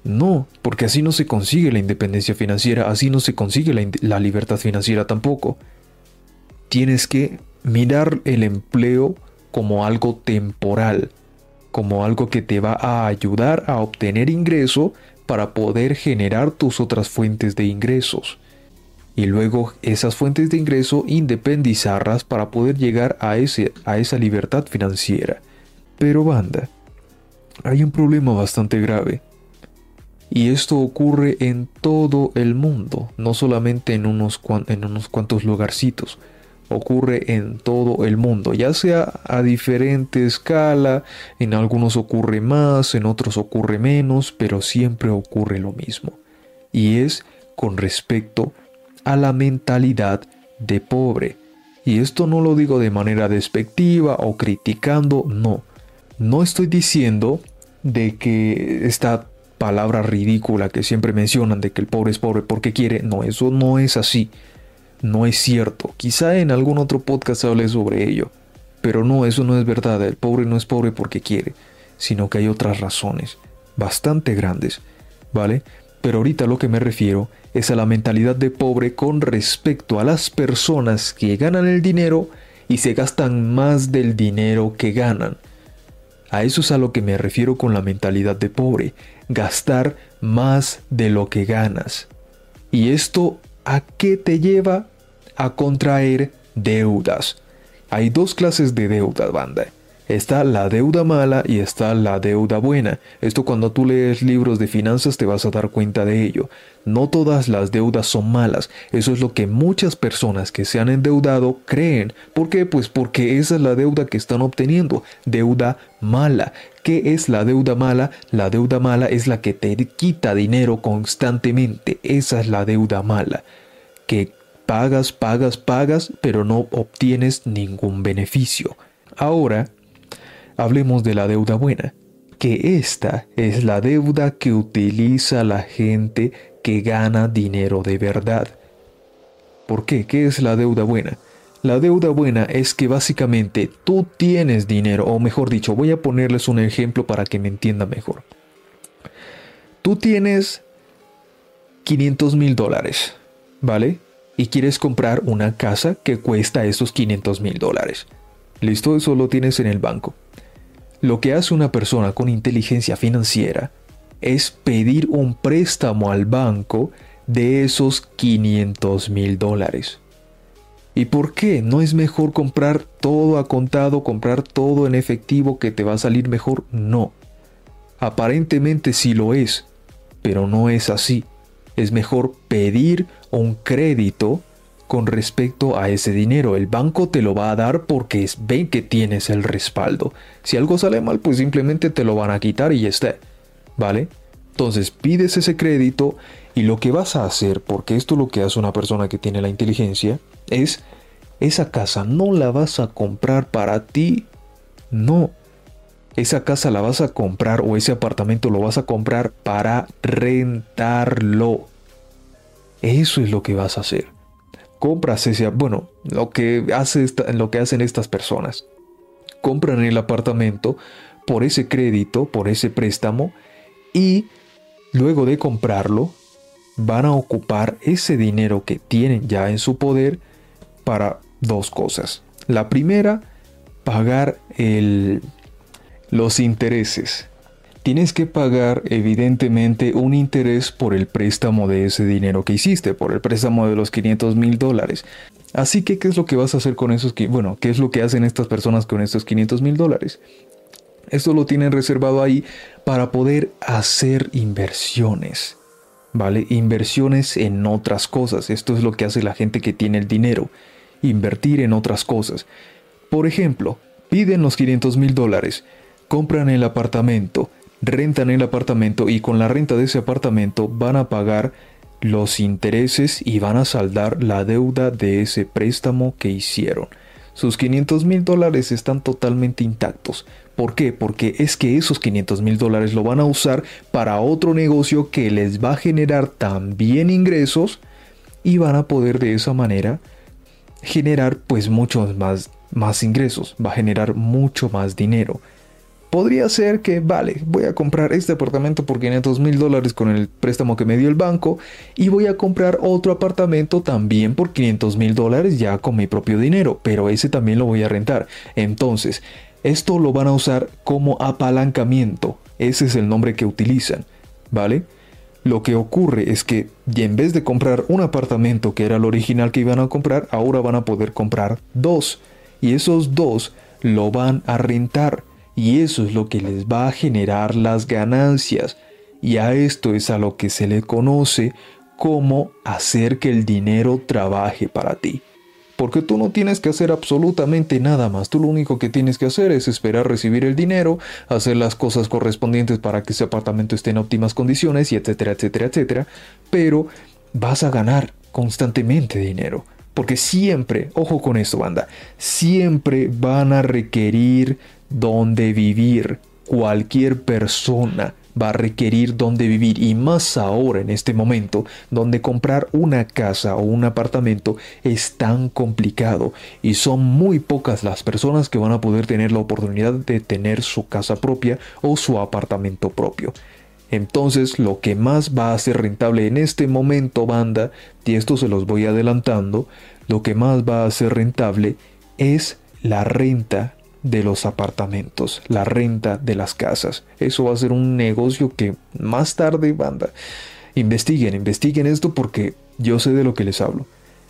No, porque así no se consigue la independencia financiera, así no se consigue la, libertad financiera tampoco. Tienes que mirar el empleo como algo temporal, como algo que te va a ayudar a obtener ingreso para poder generar tus otras fuentes de ingresos. Y luego esas fuentes de ingreso independizarlas para poder llegar a, ese, a esa libertad financiera. Pero banda, hay un problema bastante grave. Y esto ocurre en todo el mundo, no solamente en unos, en unos cuantos lugarcitos. Ocurre en todo el mundo, ya sea a diferente escala, en algunos ocurre más, en otros ocurre menos, pero siempre ocurre lo mismo. Y es con respecto a la mentalidad de pobre. Y esto no lo digo de manera despectiva o criticando, no no estoy diciendo de que esta palabra ridícula que siempre mencionan de que el pobre es pobre porque quiere, no, eso no es así. No es cierto. Quizá en algún otro podcast hable sobre ello. Pero no, eso no es verdad. El pobre no es pobre porque quiere, sino que hay otras razones, bastante grandes, ¿vale? Pero ahorita lo que me refiero es a la mentalidad de pobre con respecto a las personas que ganan el dinero y se gastan más del dinero que ganan. A eso es a lo que me refiero con la mentalidad de pobre, gastar más de lo que ganas. ¿Y esto a qué te lleva? A contraer deudas. Hay dos clases de deudas, banda. Está la deuda mala y está la deuda buena. Esto cuando tú lees libros de finanzas te vas a dar cuenta de ello. No todas las deudas son malas. Eso es lo que muchas personas que se han endeudado creen. ¿Por qué? Pues porque esa es la deuda que están obteniendo. Deuda mala. ¿Qué es la deuda mala? La deuda mala es la que te quita dinero constantemente. Esa es la deuda mala. Que pagas, pagas, pagas, pero no obtienes ningún beneficio. Ahora, Hablemos de la deuda buena, que esta es la deuda que utiliza la gente que gana dinero de verdad. ¿Por qué? ¿Qué es la deuda buena? La deuda buena es que básicamente tú tienes dinero, o mejor dicho, voy a ponerles un ejemplo para que me entiendan mejor. Tú tienes 500 mil dólares, ¿vale? Y quieres comprar una casa que cuesta esos 500 mil dólares. Listo, eso lo tienes en el banco. Lo que hace una persona con inteligencia financiera es pedir un préstamo al banco de esos 500 mil dólares. ¿Y por qué? ¿No es mejor comprar todo a contado, comprar todo en efectivo que te va a salir mejor? No. Aparentemente sí lo es, pero no es así. Es mejor pedir un crédito con respecto a ese dinero. El banco te lo va a dar porque ven que tienes el respaldo. Si algo sale mal, pues simplemente te lo van a quitar y ya está. ¿Vale? Entonces pides ese crédito y lo que vas a hacer, porque esto es lo que hace una persona que tiene la inteligencia, es esa casa no la vas a comprar para ti. No. Esa casa la vas a comprar o ese apartamento lo vas a comprar para rentarlo. Eso es lo que vas a hacer. Compras ese, bueno, lo que, hace lo que hacen estas personas. Compran el apartamento por ese crédito, por ese préstamo, y luego de comprarlo, van a ocupar ese dinero que tienen ya en su poder para dos cosas. La primera, pagar el, los intereses. Tienes que pagar evidentemente un interés por el préstamo de ese dinero que hiciste, por el préstamo de los 500 mil dólares. Así que, ¿qué es lo que vas a hacer con esos? Bueno, ¿qué es lo que hacen estas personas con estos 500 mil dólares? Esto lo tienen reservado ahí para poder hacer inversiones. ¿Vale? Inversiones en otras cosas. Esto es lo que hace la gente que tiene el dinero. Invertir en otras cosas. Por ejemplo, piden los 500 mil dólares, compran el apartamento, rentan el apartamento y con la renta de ese apartamento van a pagar los intereses y van a saldar la deuda de ese préstamo que hicieron. Sus 500 mil dólares están totalmente intactos. ¿Por qué? Porque es que esos 500 mil dólares lo van a usar para otro negocio que les va a generar también ingresos y van a poder de esa manera generar pues muchos más, más ingresos, va a generar mucho más dinero. Podría ser que, vale, voy a comprar este apartamento por 500 mil dólares con el préstamo que me dio el banco y voy a comprar otro apartamento también por 500 mil dólares ya con mi propio dinero, pero ese también lo voy a rentar. Entonces, esto lo van a usar como apalancamiento, ese es el nombre que utilizan, ¿vale? Lo que ocurre es que en vez de comprar un apartamento que era el original que iban a comprar, ahora van a poder comprar dos. Y esos dos lo van a rentar y eso es lo que les va a generar las ganancias. Y a esto es a lo que se le conoce como hacer que el dinero trabaje para ti. Porque tú no tienes que hacer absolutamente nada más. Tú lo único que tienes que hacer es esperar recibir el dinero, hacer las cosas correspondientes para que ese apartamento esté en óptimas condiciones y etcétera, etcétera, etcétera. Pero vas a ganar constantemente dinero. Porque siempre, ojo con esto, banda, siempre van a requerir donde vivir. Cualquier persona va a requerir donde vivir y más ahora en este momento donde comprar una casa o un apartamento es tan complicado y son muy pocas las personas que van a poder tener la oportunidad de tener su casa propia o su apartamento propio. Entonces lo que más va a ser rentable en este momento banda, y esto se los voy adelantando, lo que más va a ser rentable es la renta de los apartamentos, la renta de las casas. Eso va a ser un negocio que más tarde, banda, investiguen, investiguen esto porque yo sé de lo que les hablo.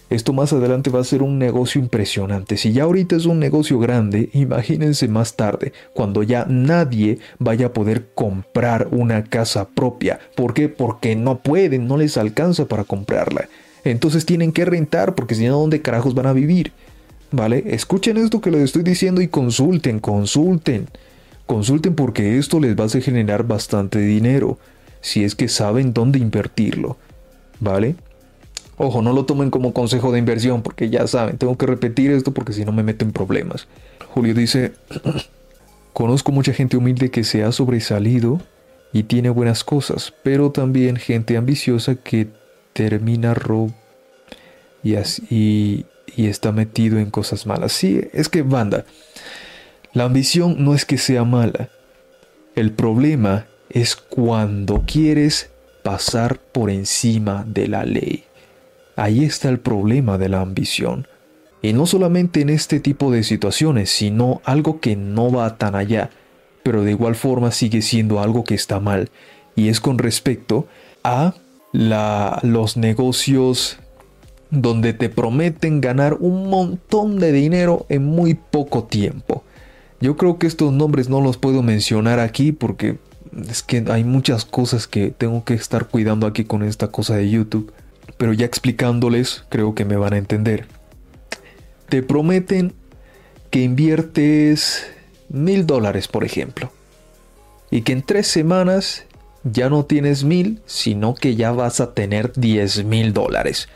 Esto más adelante va a ser un negocio impresionante. Si ya ahorita es un negocio grande, imagínense más tarde, cuando ya nadie vaya a poder comprar una casa propia. ¿Por qué? Porque no pueden, no les alcanza para comprarla. Entonces tienen que rentar porque si no, ¿dónde carajos van a vivir? ¿Vale? Escuchen esto que les estoy diciendo y consulten, consulten. Consulten porque esto les va a generar bastante dinero, si es que saben dónde invertirlo, ¿vale? Ojo, no lo tomen como consejo de inversión porque ya saben, tengo que repetir esto porque si no me meten problemas. Julio dice, conozco mucha gente humilde que se ha sobresalido y tiene buenas cosas, pero también gente ambiciosa que termina rob y, así, y está metido en cosas malas. Sí, es que banda, la ambición no es que sea mala. El problema es cuando quieres pasar por encima de la ley. Ahí está el problema de la ambición. Y no solamente en este tipo de situaciones, sino algo que no va tan allá, pero de igual forma sigue siendo algo que está mal. Y es con respecto a la, los negocios donde te prometen ganar un montón de dinero en muy poco tiempo. Yo creo que estos nombres no los puedo mencionar aquí porque es que hay muchas cosas que tengo que estar cuidando aquí con esta cosa de YouTube. Pero ya explicándoles creo que me van a entender. Te prometen que inviertes mil dólares, por ejemplo. Y que en tres semanas ya no tienes mil, sino que ya vas a tener diez mil dólares.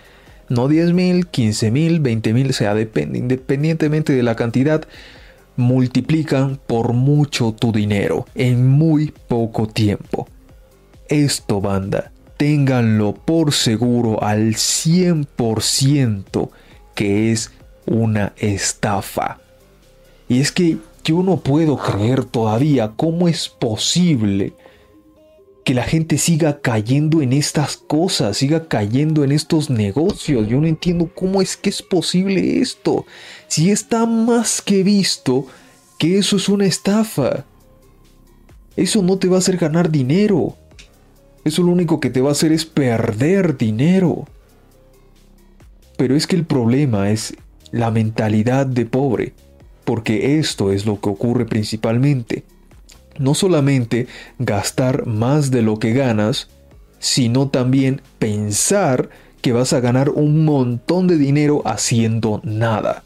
No 10 mil, 15 mil, 20 mil, sea, depende, independientemente de la cantidad, multiplican por mucho tu dinero en muy poco tiempo. Esto, banda, ténganlo por seguro al 100% que es una estafa. Y es que yo no puedo creer todavía cómo es posible que la gente siga cayendo en estas cosas, siga cayendo en estos negocios. Yo no entiendo cómo es que es posible esto. Si está más que visto que eso es una estafa. Eso no te va a hacer ganar dinero. Eso lo único que te va a hacer es perder dinero. Pero es que el problema es la mentalidad de pobre, porque esto es lo que ocurre principalmente no solamente gastar más de lo que ganas, sino también pensar que vas a ganar un montón de dinero haciendo nada.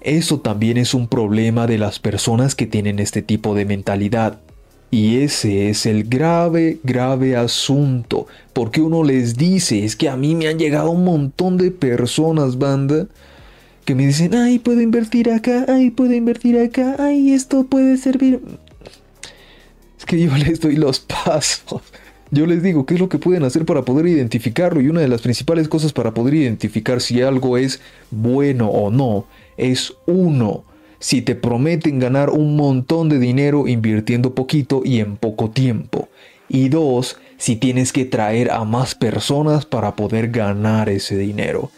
Eso también es un problema de las personas que tienen este tipo de mentalidad. Y ese es el grave, grave asunto. Porque uno les dice, es que a mí me han llegado un montón de personas, banda, que me dicen, ay, puedo invertir acá, ay, puedo invertir acá, ay, esto puede servir. Es que yo les doy los pasos. Yo les digo qué es lo que pueden hacer para poder identificarlo y una de las principales cosas para poder identificar si algo es bueno o no es uno, si te prometen ganar un montón de dinero invirtiendo poquito y en poco tiempo. Y dos, si tienes que traer a más personas para poder ganar ese dinero.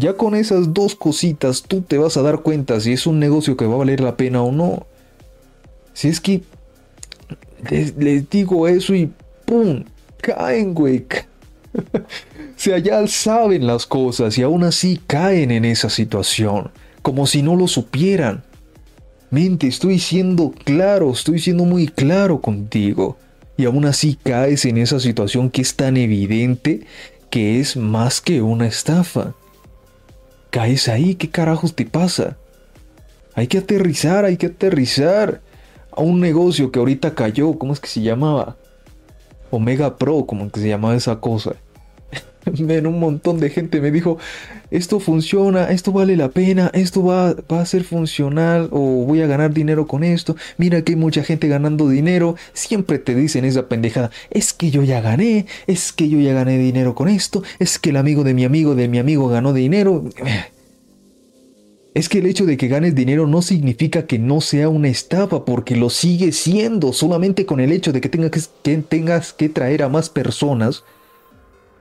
Ya con esas dos cositas tú te vas a dar cuenta si es un negocio que va a valer la pena o no. Si es que les, digo eso y ¡pum! Caen, güey. sea, ya saben las cosas y aún así caen en esa situación. Como si no lo supieran. Mente, estoy siendo claro, estoy siendo muy claro contigo. Y aún así caes en esa situación que es tan evidente que es más que una estafa caes ahí, ¿qué carajos te pasa? Hay que aterrizar, hay que aterrizar a un negocio que ahorita cayó, ¿cómo es que se llamaba? Omega Pro, como que se llamaba esa cosa. Un montón de gente me dijo, esto funciona, esto vale la pena, esto va, a ser funcional o voy a ganar dinero con esto. Mira que hay mucha gente ganando dinero. Siempre te dicen esa pendejada, es que yo ya gané, es que yo ya gané dinero con esto, es que el amigo de mi amigo de mi amigo ganó dinero. Es que el hecho de que ganes dinero no significa que no sea una estafa, porque lo sigue siendo, solamente con el hecho de que tengas que, tengas que traer a más personas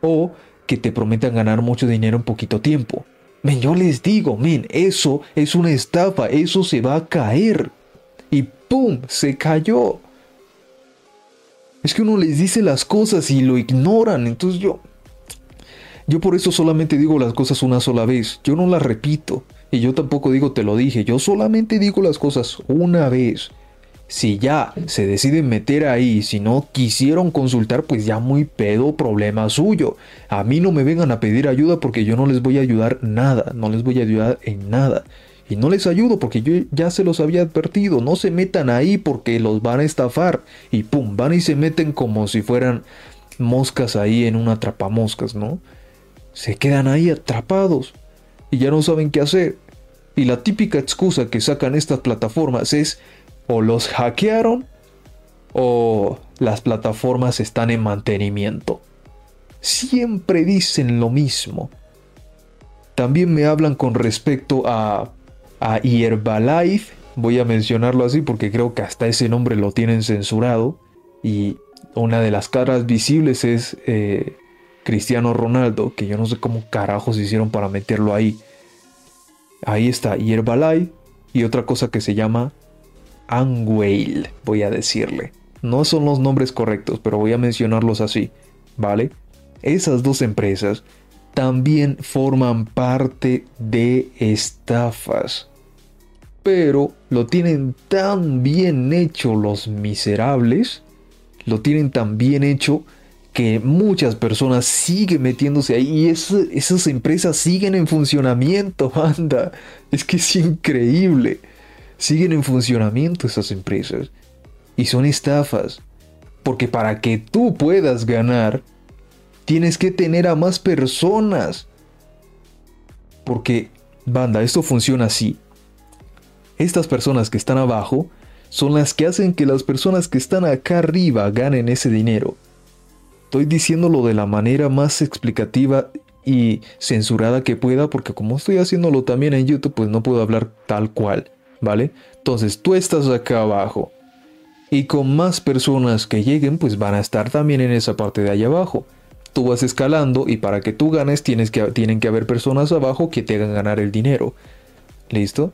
o que te prometan ganar mucho dinero en poquito tiempo. Men, yo les digo, men, eso es una estafa, eso se va a caer. Y ¡pum! Se cayó. Es que uno les dice las cosas y lo ignoran, entonces yo... Yo por eso solamente digo las cosas una sola vez, yo no las repito. Y yo tampoco digo te lo dije, yo solamente digo las cosas una vez. Si ya se deciden meter ahí, si no quisieron consultar, pues ya muy pedo problema suyo. A mí no me vengan a pedir ayuda porque yo no les voy a ayudar nada, no les voy a ayudar en nada. Y no les ayudo porque yo ya se los había advertido, no se metan ahí porque los van a estafar. Y pum, van y se meten como si fueran moscas ahí en una atrapamoscas, ¿no? Se quedan ahí atrapados y ya no saben qué hacer. Y la típica excusa que sacan estas plataformas es o los hackearon o las plataformas están en mantenimiento. Siempre dicen lo mismo. También me hablan con respecto a, a Herbalife. Voy a mencionarlo así porque creo que hasta ese nombre lo tienen censurado. Y una de las caras visibles es eh, Cristiano Ronaldo, que yo no sé cómo carajos hicieron para meterlo ahí. Ahí está Herbalife y otra cosa que se llama Angwale, voy a decirle. No son los nombres correctos, pero voy a mencionarlos así, ¿vale? Esas dos empresas también forman parte de estafas. Pero lo tienen tan bien hecho los miserables, lo tienen tan bien hecho que muchas personas siguen metiéndose ahí y esas empresas siguen en funcionamiento, banda. Es que es increíble siguen en funcionamiento esas empresas. Y son estafas. Porque para que tú puedas ganar, tienes que tener a más personas. Porque, banda, esto funciona así. Estas personas que están abajo son las que hacen que las personas que están acá arriba ganen ese dinero. Estoy diciéndolo de la manera más explicativa y censurada que pueda, porque como estoy haciéndolo también en YouTube, pues no puedo hablar tal cual, ¿vale? Entonces tú estás acá abajo. Y con más personas que lleguen, pues van a estar también en esa parte de allá abajo. Tú vas escalando y para que tú ganes tienes que, tienen que haber personas abajo que te hagan ganar el dinero. ¿Listo?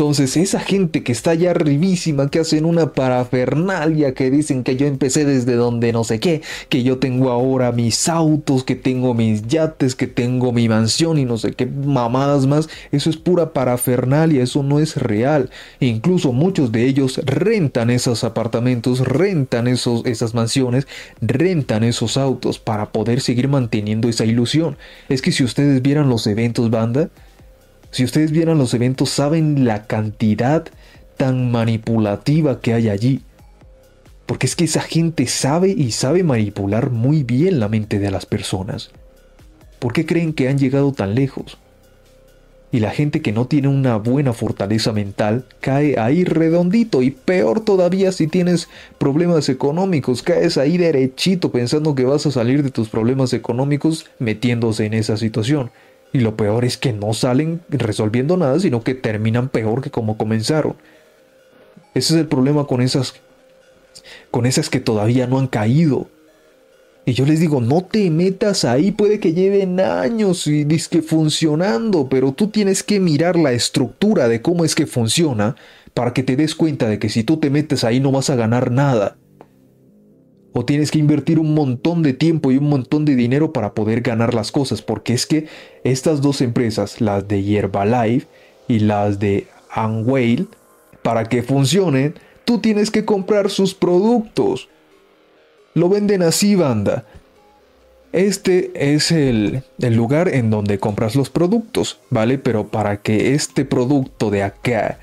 Entonces, esa gente que está allá arribísima, que hacen una parafernalia, que dicen que yo empecé desde donde no sé qué, que yo tengo ahora mis autos, que tengo mis yates, que tengo mi mansión y no sé qué mamadas más, eso es pura parafernalia, eso no es real. incluso muchos de ellos rentan esos apartamentos, rentan esos, esas mansiones, rentan esos autos para poder seguir manteniendo esa ilusión. Es que si ustedes vieran los eventos banda, si ustedes vieran los eventos, saben la cantidad tan manipulativa que hay allí. Porque es que esa gente sabe y sabe manipular muy bien la mente de las personas. ¿Por qué creen que han llegado tan lejos? Y la gente que no tiene una buena fortaleza mental cae ahí redondito y peor todavía si tienes problemas económicos, caes ahí derechito pensando que vas a salir de tus problemas económicos metiéndose en esa situación. Y lo peor es que no salen resolviendo nada, sino que terminan peor que como comenzaron. Ese es el problema con esas con esas que todavía no han caído. Y yo les digo, no te metas ahí, puede que lleven años y disque funcionando, pero tú tienes que mirar la estructura de cómo es que funciona para que te des cuenta de que si tú te metes ahí no vas a ganar nada o tienes que invertir un montón de tiempo y un montón de dinero para poder ganar las cosas, porque es que estas dos empresas, las de Herbalife y las de Unwale, para que funcionen, tú tienes que comprar sus productos. Lo venden así, banda. Este es el, el, lugar en donde compras los productos, ¿vale? Pero para que este producto de acá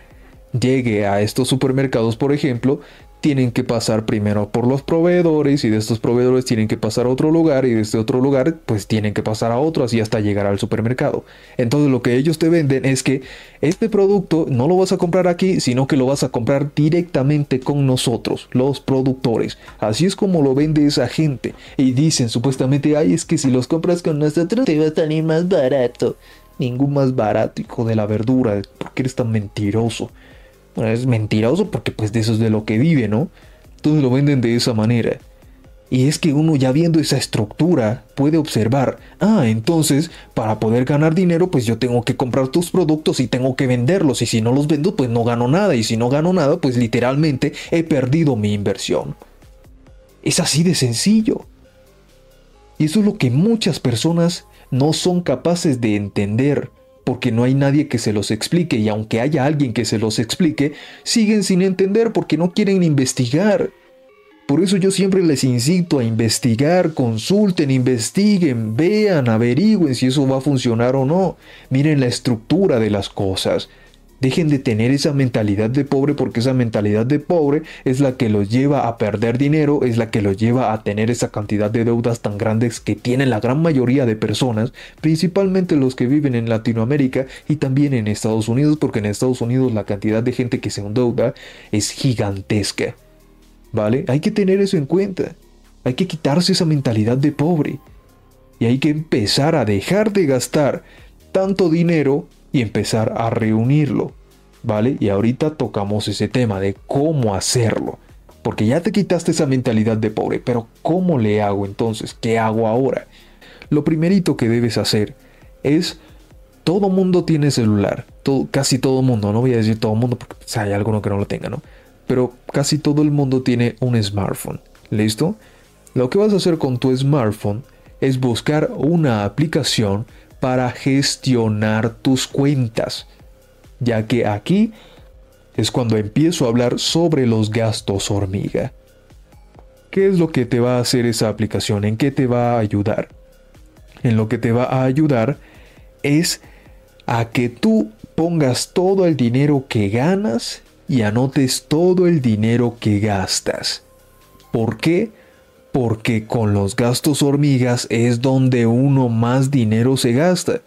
llegue a estos supermercados, por ejemplo, tienen que pasar primero por los proveedores y de estos proveedores tienen que pasar a otro lugar y de este otro lugar pues tienen que pasar a otro así hasta llegar al supermercado. Entonces lo que ellos te venden es que este producto no lo vas a comprar aquí sino que lo vas a comprar directamente con nosotros, los productores. Así es como lo vende esa gente y dicen supuestamente ay es que si los compras con nosotros te va a salir más barato. Ningún más barato hijo de la verdura porque eres tan mentiroso es mentiroso porque pues de eso es de lo que vive, ¿no? Entonces lo venden de esa manera. Y es que uno ya viendo esa estructura puede observar, ah, entonces para poder ganar dinero pues yo tengo que comprar tus productos y tengo que venderlos y si no los vendo pues no gano nada y si no gano nada pues literalmente he perdido mi inversión. Es así de sencillo. Y eso es lo que muchas personas no son capaces de entender porque no hay nadie que se los explique y aunque haya alguien que se los explique, siguen sin entender porque no quieren investigar. Por eso yo siempre les incito a investigar, consulten, investiguen, vean, averigüen si eso va a funcionar o no. Miren la estructura de las cosas. Dejen de tener esa mentalidad de pobre porque esa mentalidad de pobre es la que los lleva a perder dinero, es la que los lleva a tener esa cantidad de deudas tan grandes que tienen la gran mayoría de personas, principalmente los que viven en Latinoamérica y también en Estados Unidos, porque en Estados Unidos la cantidad de gente que se endeuda es gigantesca. ¿Vale? Hay que tener eso en cuenta. Hay que quitarse esa mentalidad de pobre. Y hay que empezar a dejar de gastar tanto dinero y empezar a reunirlo, ¿vale? Y ahorita tocamos ese tema de cómo hacerlo. Porque ya te quitaste esa mentalidad de pobre, pero ¿cómo le hago entonces? ¿Qué hago ahora? Lo primerito que debes hacer es, todo mundo tiene celular, casi todo mundo, no voy a decir todo mundo porque pues, hay alguno que no lo tenga, ¿no? Pero casi todo el mundo tiene un smartphone, ¿listo? Lo que vas a hacer con tu smartphone es buscar una aplicación para gestionar tus cuentas, ya que aquí es cuando empiezo a hablar sobre los gastos hormiga. ¿Qué es lo que te va a hacer esa aplicación? ¿En qué te va a ayudar? En lo que te va a ayudar es a que tú pongas todo el dinero que ganas y anotes todo el dinero que gastas. ¿Por qué? Porque con los gastos hormigas es donde uno más dinero se gasta.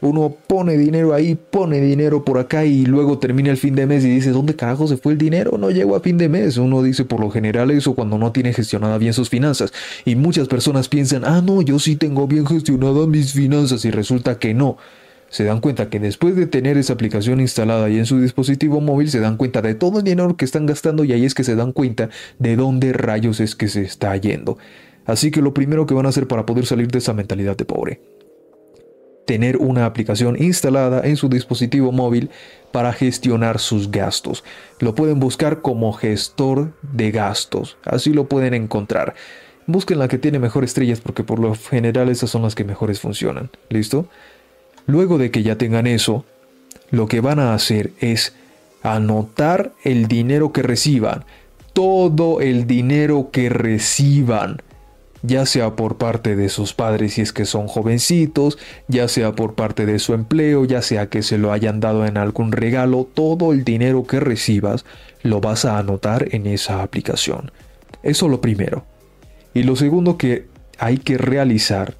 Uno pone dinero ahí, pone dinero por acá y luego termina el fin de mes y dice, ¿dónde carajo se fue el dinero? No llego a fin de mes. Uno dice por lo general eso cuando no tiene gestionada bien sus finanzas. Y muchas personas piensan, ah, no, yo sí tengo bien gestionadas mis finanzas y resulta que no. Se dan cuenta que después de tener esa aplicación instalada y en su dispositivo móvil, se dan cuenta de todo el dinero que están gastando y ahí es que se dan cuenta de dónde rayos es que se está yendo. Así que lo primero que van a hacer para poder salir de esa mentalidad de pobre tener una aplicación instalada en su dispositivo móvil para gestionar sus gastos. Lo pueden buscar como gestor de gastos, así lo pueden encontrar. Busquen la que tiene mejores estrellas porque por lo general esas son las que mejores funcionan. ¿Listo? Luego de que ya tengan eso, lo que van a hacer es anotar el dinero que reciban. Todo el dinero que reciban ya sea por parte de sus padres si es que son jovencitos, ya sea por parte de su empleo, ya sea que se lo hayan dado en algún regalo, todo el dinero que recibas lo vas a anotar en esa aplicación. Eso lo primero. Y lo segundo que hay que realizar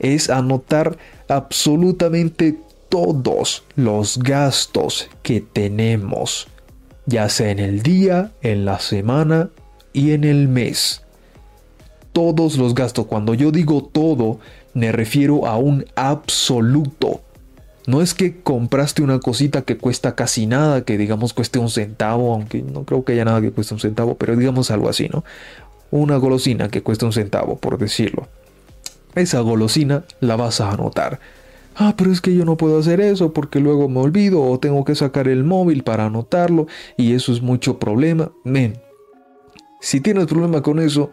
es anotar absolutamente todos los gastos que tenemos, ya sea en el día, en la semana y en el mes todos los gastos. Cuando yo digo todo, me refiero a un absoluto. No es que compraste una cosita que cuesta casi nada, que digamos cueste un centavo, aunque no creo que haya nada que cueste un centavo, pero digamos algo así, ¿no? Una golosina que cuesta un centavo, por decirlo. Esa golosina la vas a anotar. Ah, pero es que yo no puedo hacer eso porque luego me olvido o tengo que sacar el móvil para anotarlo y eso es mucho problema. Men, si tienes problema con eso,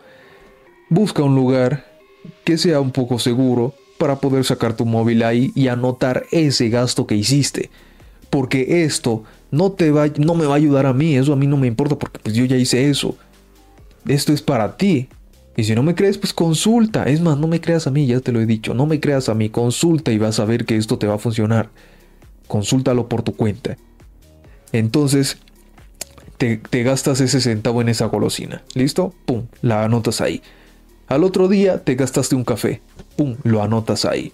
Busca un lugar que sea un poco seguro para poder sacar tu móvil ahí y anotar ese gasto que hiciste. Porque esto no, te va, no me va a ayudar a mí, eso a mí no me importa porque pues yo ya hice eso. Esto es para ti. Y si no me crees, pues consulta. Es más, no me creas a mí, ya te lo he dicho. No me creas a mí, consulta y vas a ver que esto te va a funcionar. Consúltalo por tu cuenta. Entonces, te, te gastas ese centavo en esa golosina. ¿Listo? Pum, la anotas ahí. Al otro día te gastaste un café, pum, lo anotas ahí.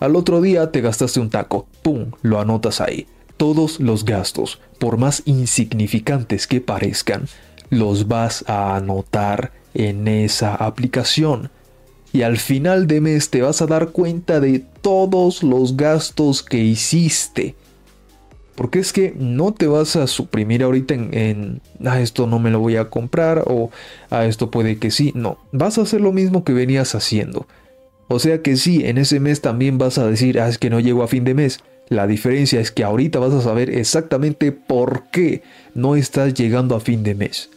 Al otro día te gastaste un taco, pum, lo anotas ahí. Todos los gastos, por más insignificantes que parezcan, los vas a anotar en esa aplicación. Y al final de mes te vas a dar cuenta de todos los gastos que hiciste. Porque es que no te vas a suprimir ahorita en, a ah, esto no me lo voy a comprar o a ah, esto puede que sí. No, vas a hacer lo mismo que venías haciendo. O sea que sí, en ese mes también vas a decir, ah, es que no llego a fin de mes. La diferencia es que ahorita vas a saber exactamente por qué no estás llegando a fin de mes.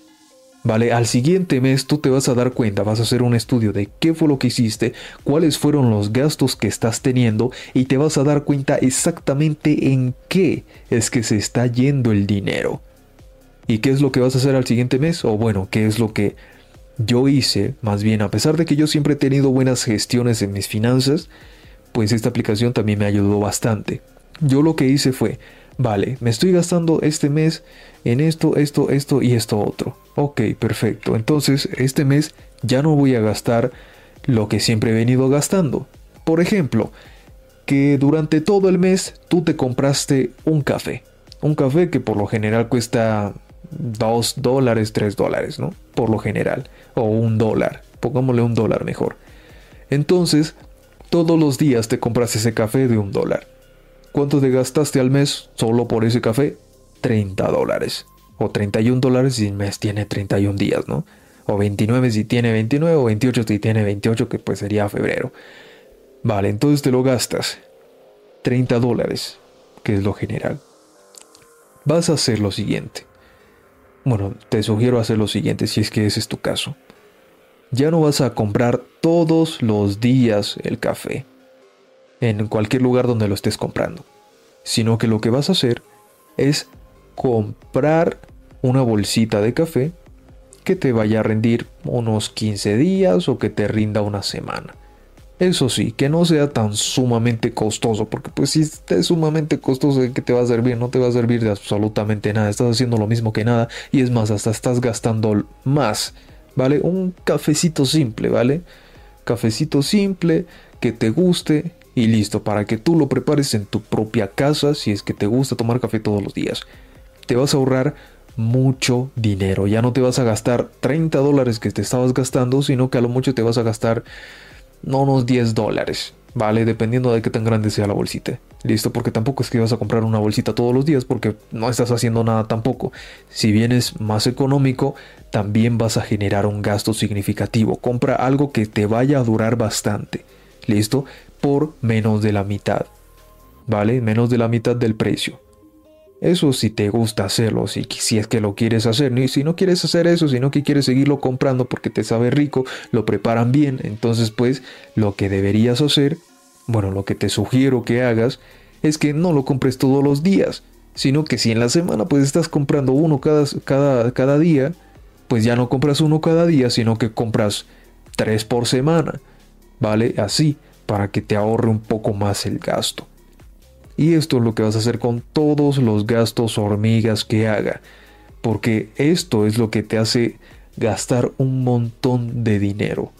¿Vale? Al siguiente mes tú te vas a dar cuenta, vas a hacer un estudio de qué fue lo que hiciste, cuáles fueron los gastos que estás teniendo y te vas a dar cuenta exactamente en qué es que se está yendo el dinero. ¿Y qué es lo que vas a hacer al siguiente mes? O bueno, qué es lo que yo hice, más bien a pesar de que yo siempre he tenido buenas gestiones en mis finanzas, pues esta aplicación también me ayudó bastante. Yo lo que hice fue, vale, me estoy gastando este mes en esto, esto, esto y esto otro. Ok, perfecto. Entonces, este mes ya no voy a gastar lo que siempre he venido gastando. Por ejemplo, que durante todo el mes tú te compraste un café. Un café que por lo general cuesta 2 dólares, 3 dólares, ¿no? Por lo general. O un dólar. Pongámosle un dólar mejor. Entonces, todos los días te compras ese café de un dólar. ¿Cuánto te gastaste al mes solo por ese café? 30 dólares o 31 dólares si el mes tiene 31 días, ¿no? O 29 si tiene 29 o 28 si tiene 28 que pues sería febrero. Vale, entonces te lo gastas. 30 dólares, que es lo general. Vas a hacer lo siguiente. Bueno, te sugiero hacer lo siguiente si es que ese es tu caso. Ya no vas a comprar todos los días el café en cualquier lugar donde lo estés comprando, sino que lo que vas a hacer es comprar una bolsita de café que te vaya a rendir unos 15 días o que te rinda una semana. Eso sí, que no sea tan sumamente costoso, porque pues si es sumamente costoso, ¿de qué te va a servir? No te va a servir de absolutamente nada, estás haciendo lo mismo que nada y es más, hasta estás gastando más, ¿vale? Un cafecito simple, ¿vale? Cafecito simple, que te guste y listo, para que tú lo prepares en tu propia casa si es que te gusta tomar café todos los días. Te vas a ahorrar mucho dinero. Ya no te vas a gastar 30 dólares que te estabas gastando, sino que a lo mucho te vas a gastar no unos 10 dólares, ¿vale? Dependiendo de qué tan grande sea la bolsita. Listo, porque tampoco es que vas a comprar una bolsita todos los días porque no estás haciendo nada tampoco. Si bien es más económico, también vas a generar un gasto significativo. Compra algo que te vaya a durar bastante. Listo, por menos de la mitad. ¿Vale? Menos de la mitad del precio. Eso si te gusta hacerlo, si, si, es que lo quieres hacer. Y si no quieres hacer eso, sino que quieres seguirlo comprando porque te sabe rico, lo preparan bien, entonces pues lo que deberías hacer, bueno, lo que te sugiero que hagas, es que no lo compres todos los días, sino que si en la semana pues estás comprando uno cada, cada, cada día, pues ya no compras uno cada día, sino que compras tres por semana, ¿vale? Así, para que te ahorre un poco más el gasto. Y esto es lo que vas a hacer con todos los gastos hormigas que haga. Porque esto es lo que te hace gastar un montón de dinero.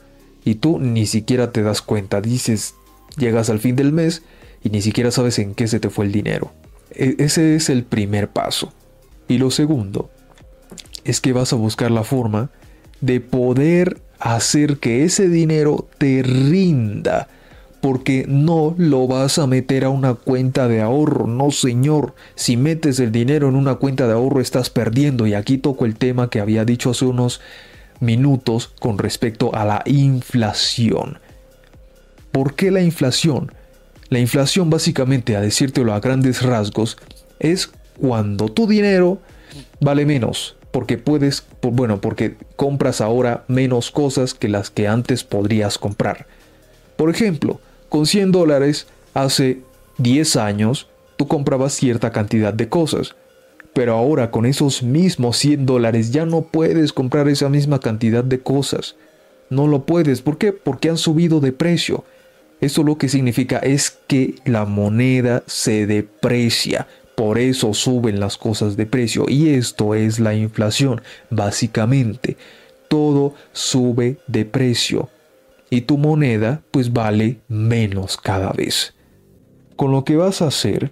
Y tú ni siquiera te das cuenta. Dices, llegas al fin del mes y ni siquiera sabes en qué se te fue el dinero. E ese es el primer paso. Y lo segundo es que vas a buscar la forma de poder hacer que ese dinero te rinda porque no lo vas a meter a una cuenta de ahorro, no señor. Si metes el dinero en una cuenta de ahorro estás perdiendo y aquí toco el tema que había dicho hace unos minutos con respecto a la inflación. ¿Por qué la inflación? La inflación básicamente, a decírtelo a grandes rasgos, es cuando tu dinero vale menos, porque puedes, bueno, porque compras ahora menos cosas que las que antes podrías comprar. Por ejemplo, con 100 dólares hace 10 años tú comprabas cierta cantidad de cosas, pero ahora con esos mismos 100 dólares ya no puedes comprar esa misma cantidad de cosas. No lo puedes, ¿por qué? Porque han subido de precio. Eso lo que significa es que la moneda se deprecia, por eso suben las cosas de precio y esto es la inflación, básicamente. Todo sube de precio y tu moneda pues vale menos cada vez. Con lo que vas a hacer,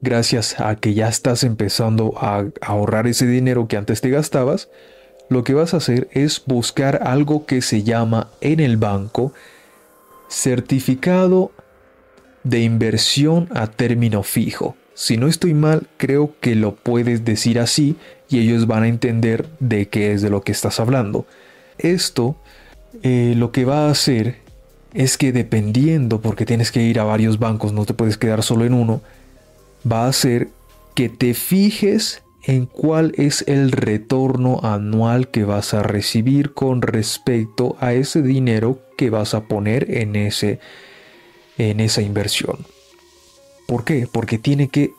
gracias a que ya estás empezando a ahorrar ese dinero que antes te gastabas, lo que vas a hacer es buscar algo que se llama en el banco certificado de inversión a término fijo. Si no estoy mal, creo que lo puedes decir así y ellos van a entender de qué es de lo que estás hablando. Esto eh, lo que va a hacer es que dependiendo, porque tienes que ir a varios bancos, no te puedes quedar solo en uno, va a hacer que te fijes en cuál es el retorno anual que vas a recibir con respecto a ese dinero que vas a poner en, ese, en esa inversión. ¿Por qué? Porque tiene que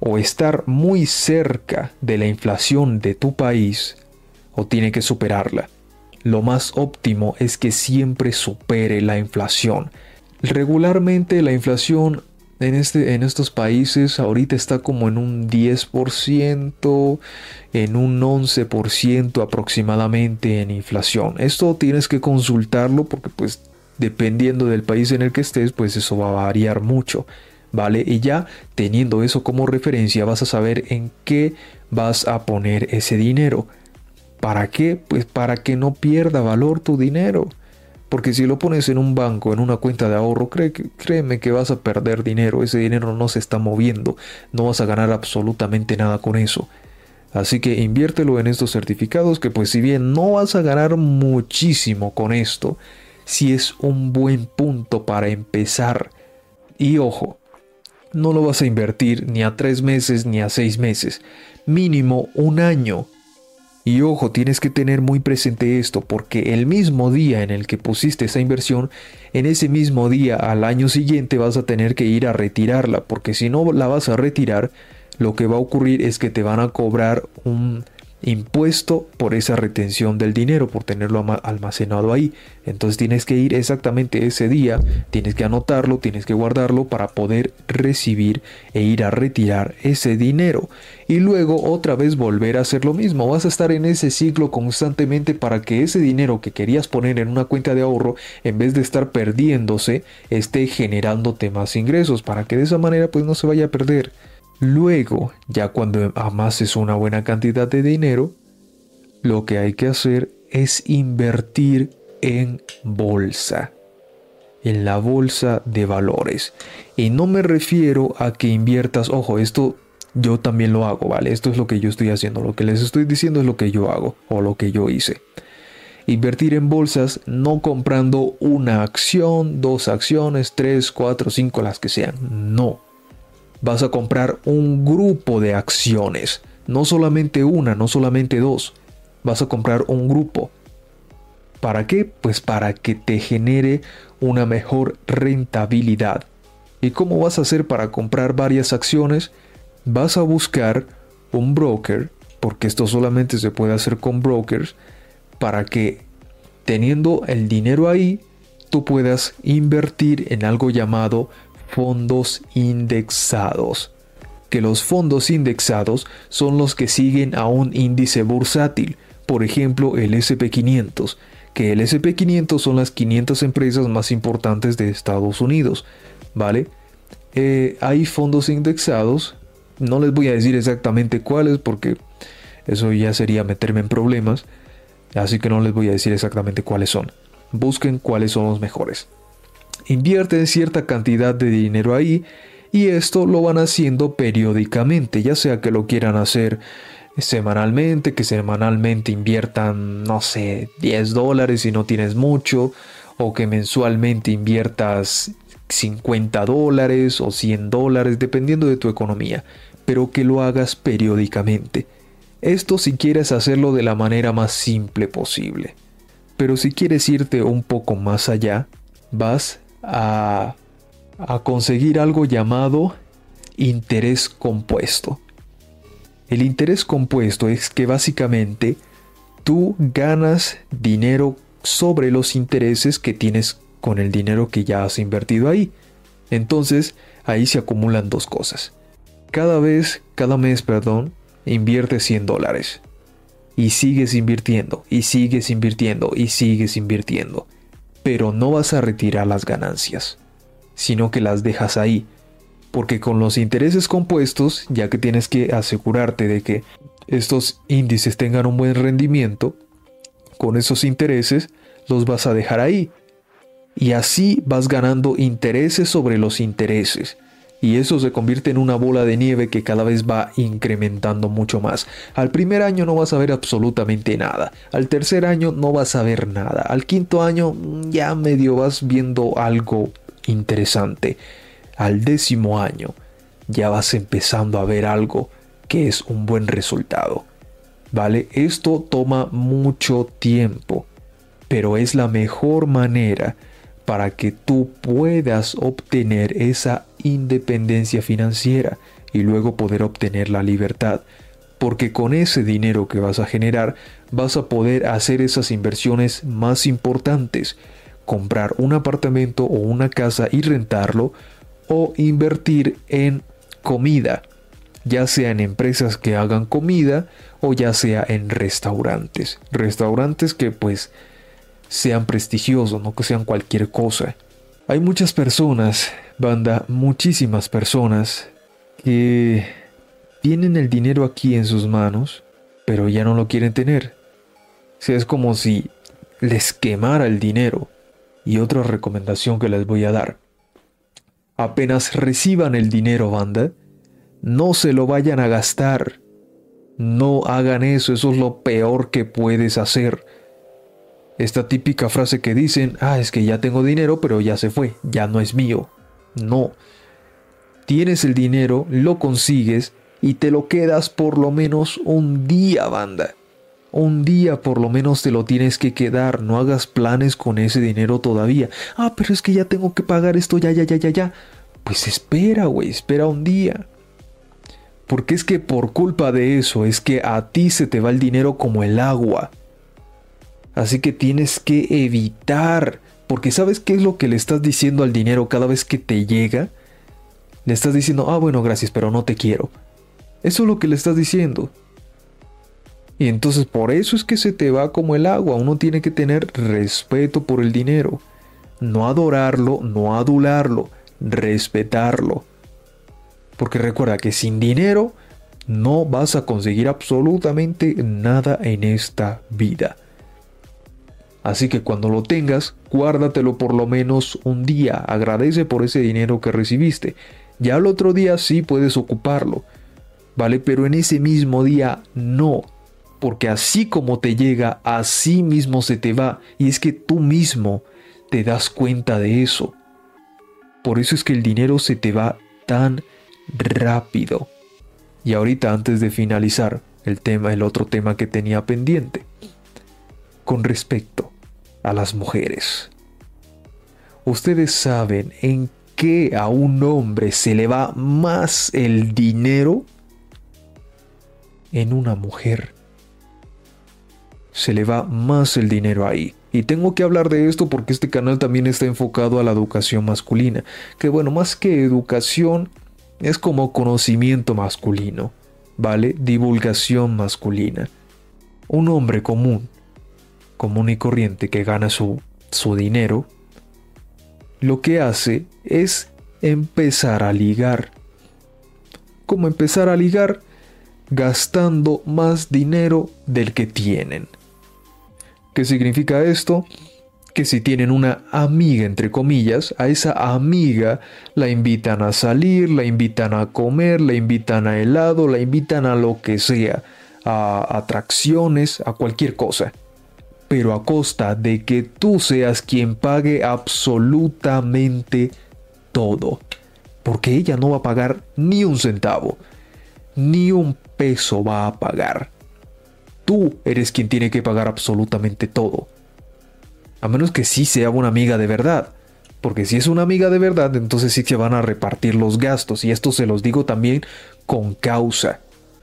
o estar muy cerca de la inflación de tu país o tiene que superarla lo más óptimo es que siempre supere la inflación. Regularmente la inflación en, este, en estos países ahorita está como en un 10%, en un 11% aproximadamente en inflación. Esto tienes que consultarlo porque pues dependiendo del país en el que estés pues eso va a variar mucho. ¿Vale? Y ya teniendo eso como referencia vas a saber en qué vas a poner ese dinero. ¿Para qué? Pues para que no pierda valor tu dinero. Porque si lo pones en un banco, en una cuenta de ahorro, créeme que vas a perder dinero. Ese dinero no se está moviendo. No vas a ganar absolutamente nada con eso. Así que inviértelo en estos certificados que pues si bien no vas a ganar muchísimo con esto, si es un buen punto para empezar. Y ojo, no lo vas a invertir ni a tres meses ni a seis meses. Mínimo un año y ojo, tienes que tener muy presente esto, porque el mismo día en el que pusiste esa inversión, en ese mismo día al año siguiente vas a tener que ir a retirarla, porque si no la vas a retirar, lo que va a ocurrir es que te van a cobrar un impuesto por esa retención del dinero, por tenerlo almacenado ahí. Entonces tienes que ir exactamente ese día, tienes que anotarlo, tienes que guardarlo para poder recibir e ir a retirar ese dinero. Y luego otra vez volver a hacer lo mismo. Vas a estar en ese ciclo constantemente para que ese dinero que querías poner en una cuenta de ahorro, en vez de estar perdiéndose, esté generándote más ingresos, para que de esa manera pues no se vaya a perder. Luego, ya cuando amases una buena cantidad de dinero, lo que hay que hacer es invertir en bolsa, en la bolsa de valores. Y no me refiero a que inviertas, ojo, esto yo también lo hago, ¿vale? Esto es lo que yo estoy haciendo, lo que les estoy diciendo es lo que yo hago o lo que yo hice. Invertir en bolsas no comprando una acción, dos acciones, tres, cuatro, cinco, las que sean. No vas a comprar un grupo de acciones. No solamente una, no solamente dos. Vas a comprar un grupo. ¿Para qué? Pues para que te genere una mejor rentabilidad. ¿Y cómo vas a hacer para comprar varias acciones? Vas a buscar un broker, porque esto solamente se puede hacer con brokers, para que teniendo el dinero ahí, tú puedas invertir en algo llamado fondos indexados, que los fondos indexados son los que siguen a un índice bursátil, por ejemplo el SP500, que el SP500 son las 500 empresas más importantes de Estados Unidos, ¿vale? Eh, hay fondos indexados, no les voy a decir exactamente cuáles porque eso ya sería meterme en problemas, así que no les voy a decir exactamente cuáles son. Busquen cuáles son los mejores invierten cierta cantidad de dinero ahí y esto lo van haciendo periódicamente, ya sea que lo quieran hacer semanalmente, que semanalmente inviertan, no sé, 10 dólares si no tienes mucho, o que mensualmente inviertas 50 dólares o 100 dólares, dependiendo de tu economía, pero que lo hagas periódicamente. Esto si quieres hacerlo de la manera más simple posible. Pero si quieres irte un poco más allá, vas a, conseguir algo llamado interés compuesto. El interés compuesto es que básicamente tú ganas dinero sobre los intereses que tienes con el dinero que ya has invertido ahí. Entonces ahí se acumulan dos cosas. Cada vez, cada mes, perdón, inviertes 100 dólares. Y sigues invirtiendo, y sigues invirtiendo, y sigues invirtiendo pero no vas a retirar las ganancias, sino que las dejas ahí, porque con los intereses compuestos, ya que tienes que asegurarte de que estos índices tengan un buen rendimiento, con esos intereses los vas a dejar ahí. Y así vas ganando intereses sobre los intereses y eso se convierte en una bola de nieve que cada vez va incrementando mucho más. Al primer año no vas a ver absolutamente nada, al tercer año no vas a ver nada, al quinto año mm, ya medio vas viendo algo interesante, al décimo año ya vas empezando a ver algo que es un buen resultado. ¿Vale? Esto toma mucho tiempo, pero es la mejor manera para que tú puedas obtener esa independencia financiera y luego poder obtener la libertad. Porque con ese dinero que vas a generar vas a poder hacer esas inversiones más importantes. Comprar un apartamento o una casa y rentarlo o invertir en comida, ya sea en empresas que hagan comida o ya sea en restaurantes. Restaurantes que pues sean prestigiosos, no que sean cualquier cosa. Hay muchas personas, banda, muchísimas personas que tienen el dinero aquí en sus manos, pero ya no lo quieren tener. O es como si les quemara el dinero. Y otra recomendación que les voy a dar. Apenas reciban el dinero, banda, no se lo vayan a gastar. No hagan eso, eso es lo peor que puedes hacer. Esta típica frase que dicen, ah, es que ya tengo dinero, pero ya se fue, ya no es mío. No. Tienes el dinero, lo consigues y te lo quedas por lo menos un día, banda. Un día por lo menos te lo tienes que quedar, no hagas planes con ese dinero todavía. Ah, pero es que ya tengo que pagar esto, ya, ya, ya, ya, ya. Pues espera, güey, espera un día. Porque es que por culpa de eso es que a ti se te va el dinero como el agua. Así que tienes que evitar, porque ¿sabes qué es lo que le estás diciendo al dinero cada vez que te llega? Le estás diciendo, ah, bueno, gracias, pero no te quiero. Eso es lo que le estás diciendo. Y entonces por eso es que se te va como el agua. Uno tiene que tener respeto por el dinero. No adorarlo, no adularlo, respetarlo. Porque recuerda que sin dinero no vas a conseguir absolutamente nada en esta vida. Así que cuando lo tengas, guárdatelo por lo menos un día. Agradece por ese dinero que recibiste. Ya el otro día sí puedes ocuparlo. ¿Vale? Pero en ese mismo día no porque así como te llega, así mismo se te va, y es que tú mismo te das cuenta de eso. Por eso es que el dinero se te va tan rápido. Y ahorita antes de finalizar el tema, el otro tema que tenía pendiente, con respecto a las mujeres. Ustedes saben en qué a un hombre se le va más el dinero en una mujer se le va más el dinero ahí. Y tengo que hablar de esto porque este canal también está enfocado a la educación masculina. Que bueno, más que educación, es como conocimiento masculino, ¿vale? Divulgación masculina. Un hombre común, común y corriente que gana su, su dinero, lo que hace es empezar a ligar. ¿Cómo empezar a ligar? Gastando más dinero del que tienen. ¿Qué significa esto? Que si tienen una amiga, entre comillas, a esa amiga la invitan a salir, la invitan a comer, la invitan a helado, la invitan a lo que sea, a atracciones, a cualquier cosa. Pero a costa de que tú seas quien pague absolutamente todo. Porque ella no va a pagar ni un centavo, ni un peso va a pagar tú eres quien tiene que pagar absolutamente todo. A menos que sí sea una amiga de verdad. Porque si es una amiga de verdad, entonces sí se van a repartir los gastos. Y esto se los digo también con causa.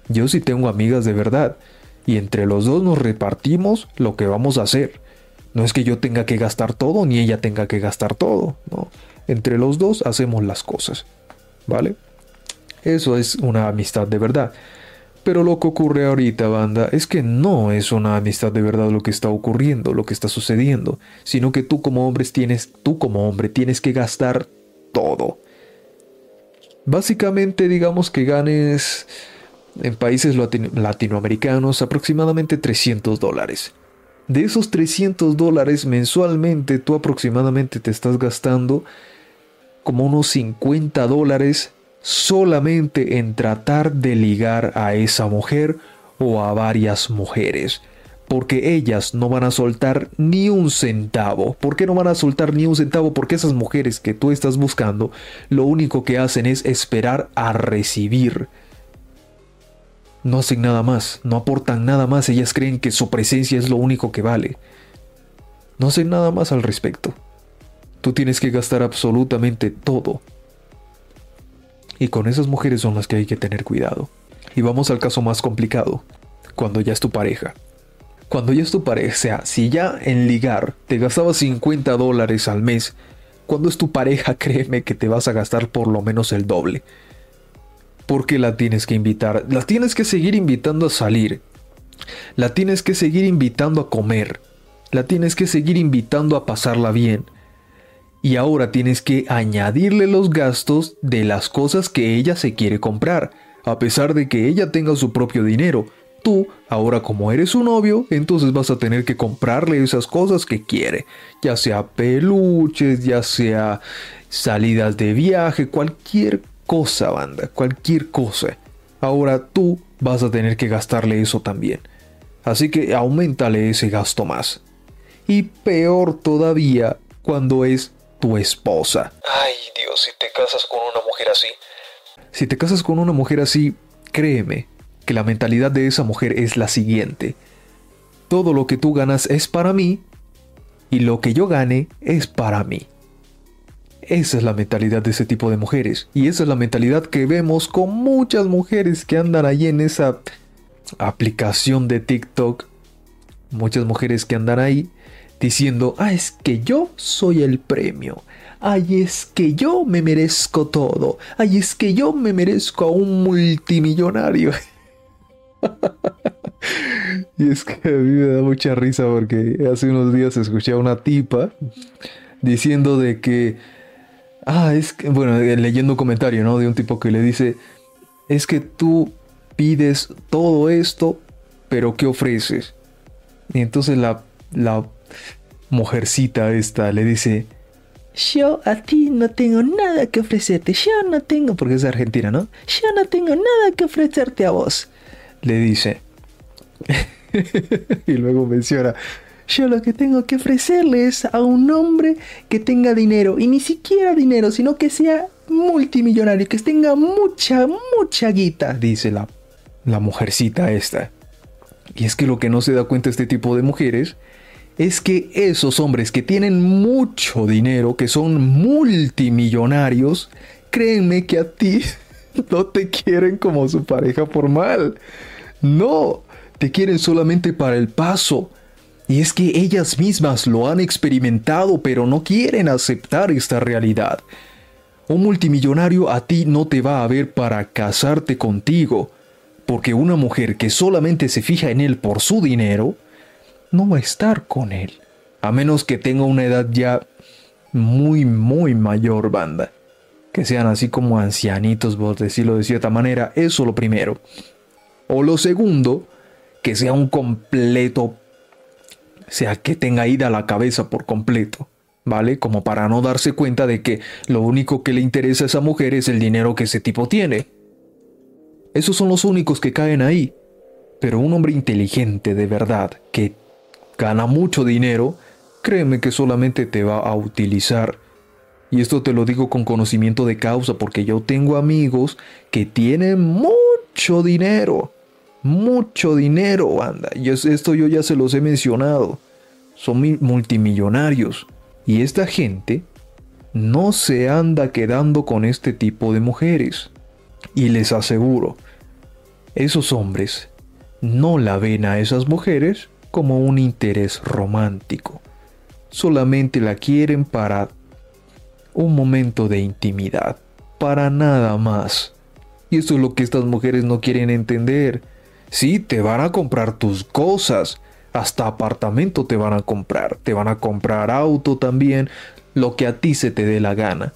Yo sí tengo amigas de verdad. Y entre los dos nos repartimos lo que vamos a hacer. No es que yo tenga que gastar todo ni ella tenga que gastar todo. Entre los dos hacemos las cosas. ¿Vale? Eso es una amistad de verdad. Pero lo que ocurre ahorita, banda, es que no es una amistad de verdad lo que está ocurriendo, lo que está sucediendo, sino que tú como hombre tienes, tú como hombre tienes que gastar todo. Básicamente, digamos que ganes en países latinoamericanos aproximadamente 300 dólares. De esos 300 dólares mensualmente, tú aproximadamente te estás gastando como unos 50 dólares solamente en tratar de ligar a esa mujer o a varias mujeres. Porque ellas no van a soltar ni un centavo. ¿Por qué no van a soltar ni un centavo? Porque esas mujeres que tú estás buscando, lo único que hacen es esperar a recibir. No hacen nada más, no aportan nada más, ellas creen que su presencia es lo único que vale. No hacen nada más al respecto. Tú tienes que gastar absolutamente todo y con esas mujeres son las que hay que tener cuidado. Y vamos al caso más complicado, cuando ya es tu pareja. Cuando ya es tu pareja, o sea, si ya en ligar te gastabas 50 dólares al mes, cuando es tu pareja, créeme que te vas a gastar por lo menos el doble. Porque la tienes que invitar, la tienes que seguir invitando a salir, la tienes que seguir invitando a comer, la tienes que seguir invitando a pasarla bien, y ahora tienes que añadirle los gastos de las cosas que ella se quiere comprar, a pesar de que ella tenga su propio dinero. Tú, ahora como eres su novio, entonces vas a tener que comprarle esas cosas que quiere, ya sea peluches, ya sea salidas de viaje, cualquier cosa, banda, cualquier cosa. Ahora tú vas a tener que gastarle eso también. Así que aumentale ese gasto más. Y peor todavía cuando es tu esposa. Ay Dios, si te casas con una mujer así. Si te casas con una mujer así, créeme que la mentalidad de esa mujer es la siguiente. Todo lo que tú ganas es para mí y lo que yo gane es para mí. Esa es la mentalidad de ese tipo de mujeres. Y esa es la mentalidad que vemos con muchas mujeres que andan ahí en esa aplicación de TikTok. Muchas mujeres que andan ahí diciendo, ah, es que yo soy el premio. Ay, es que yo me merezco todo. Ay, es que yo me merezco a un multimillonario. y es que a mí me da mucha risa porque hace unos días escuché a una tipa diciendo de que, ah, es que, bueno, leyendo un comentario, ¿no? De un tipo que le dice, es que tú pides todo esto, pero ¿qué ofreces? Y entonces la, la mujercita esta le dice, yo a ti no tengo nada que ofrecerte, yo no tengo, porque es argentina, ¿no? Yo no tengo nada que ofrecerte a vos, le dice. y luego menciona, yo lo que tengo que ofrecerle es a un hombre que tenga dinero, y ni siquiera dinero, sino que sea multimillonario, que tenga mucha, mucha guita, dice la, la mujercita esta. Y es que lo que no se da cuenta este tipo de mujeres es que esos hombres que tienen mucho dinero, que son multimillonarios, créenme que a ti no te quieren como su pareja formal. No, te quieren solamente para el paso. Y es que ellas mismas lo han experimentado, pero no quieren aceptar esta realidad. Un multimillonario a ti no te va a ver para casarte contigo, porque una mujer que solamente se fija en él por su dinero, no va a estar con él. A menos que tenga una edad ya muy, muy mayor, banda. Que sean así como ancianitos, por decirlo de cierta manera. Eso lo primero. O lo segundo, que sea un completo. Sea, que tenga ida la cabeza por completo. ¿Vale? Como para no darse cuenta de que lo único que le interesa a esa mujer es el dinero que ese tipo tiene. Esos son los únicos que caen ahí. Pero un hombre inteligente de verdad, que gana mucho dinero, créeme que solamente te va a utilizar. Y esto te lo digo con conocimiento de causa porque yo tengo amigos que tienen mucho dinero. Mucho dinero, anda. Y esto yo ya se los he mencionado. Son multimillonarios. Y esta gente no se anda quedando con este tipo de mujeres. Y les aseguro, esos hombres no la ven a esas mujeres como un interés romántico. Solamente la quieren para un momento de intimidad, para nada más. Y eso es lo que estas mujeres no quieren entender. Sí, te van a comprar tus cosas, hasta apartamento te van a comprar, te van a comprar auto también, lo que a ti se te dé la gana.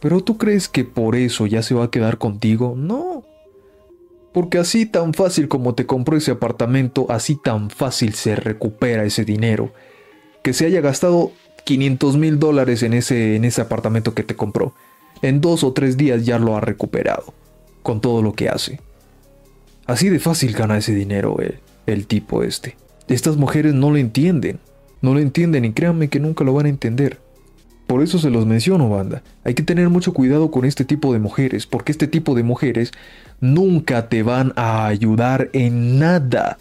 Pero tú crees que por eso ya se va a quedar contigo? No. Porque así tan fácil como te compró ese apartamento, así tan fácil se recupera ese dinero. Que se haya gastado 500 mil dólares en ese, en ese apartamento que te compró. En dos o tres días ya lo ha recuperado. Con todo lo que hace. Así de fácil gana ese dinero el, el tipo este. Estas mujeres no lo entienden. No lo entienden y créanme que nunca lo van a entender. Por eso se los menciono, banda. Hay que tener mucho cuidado con este tipo de mujeres, porque este tipo de mujeres nunca te van a ayudar en nada.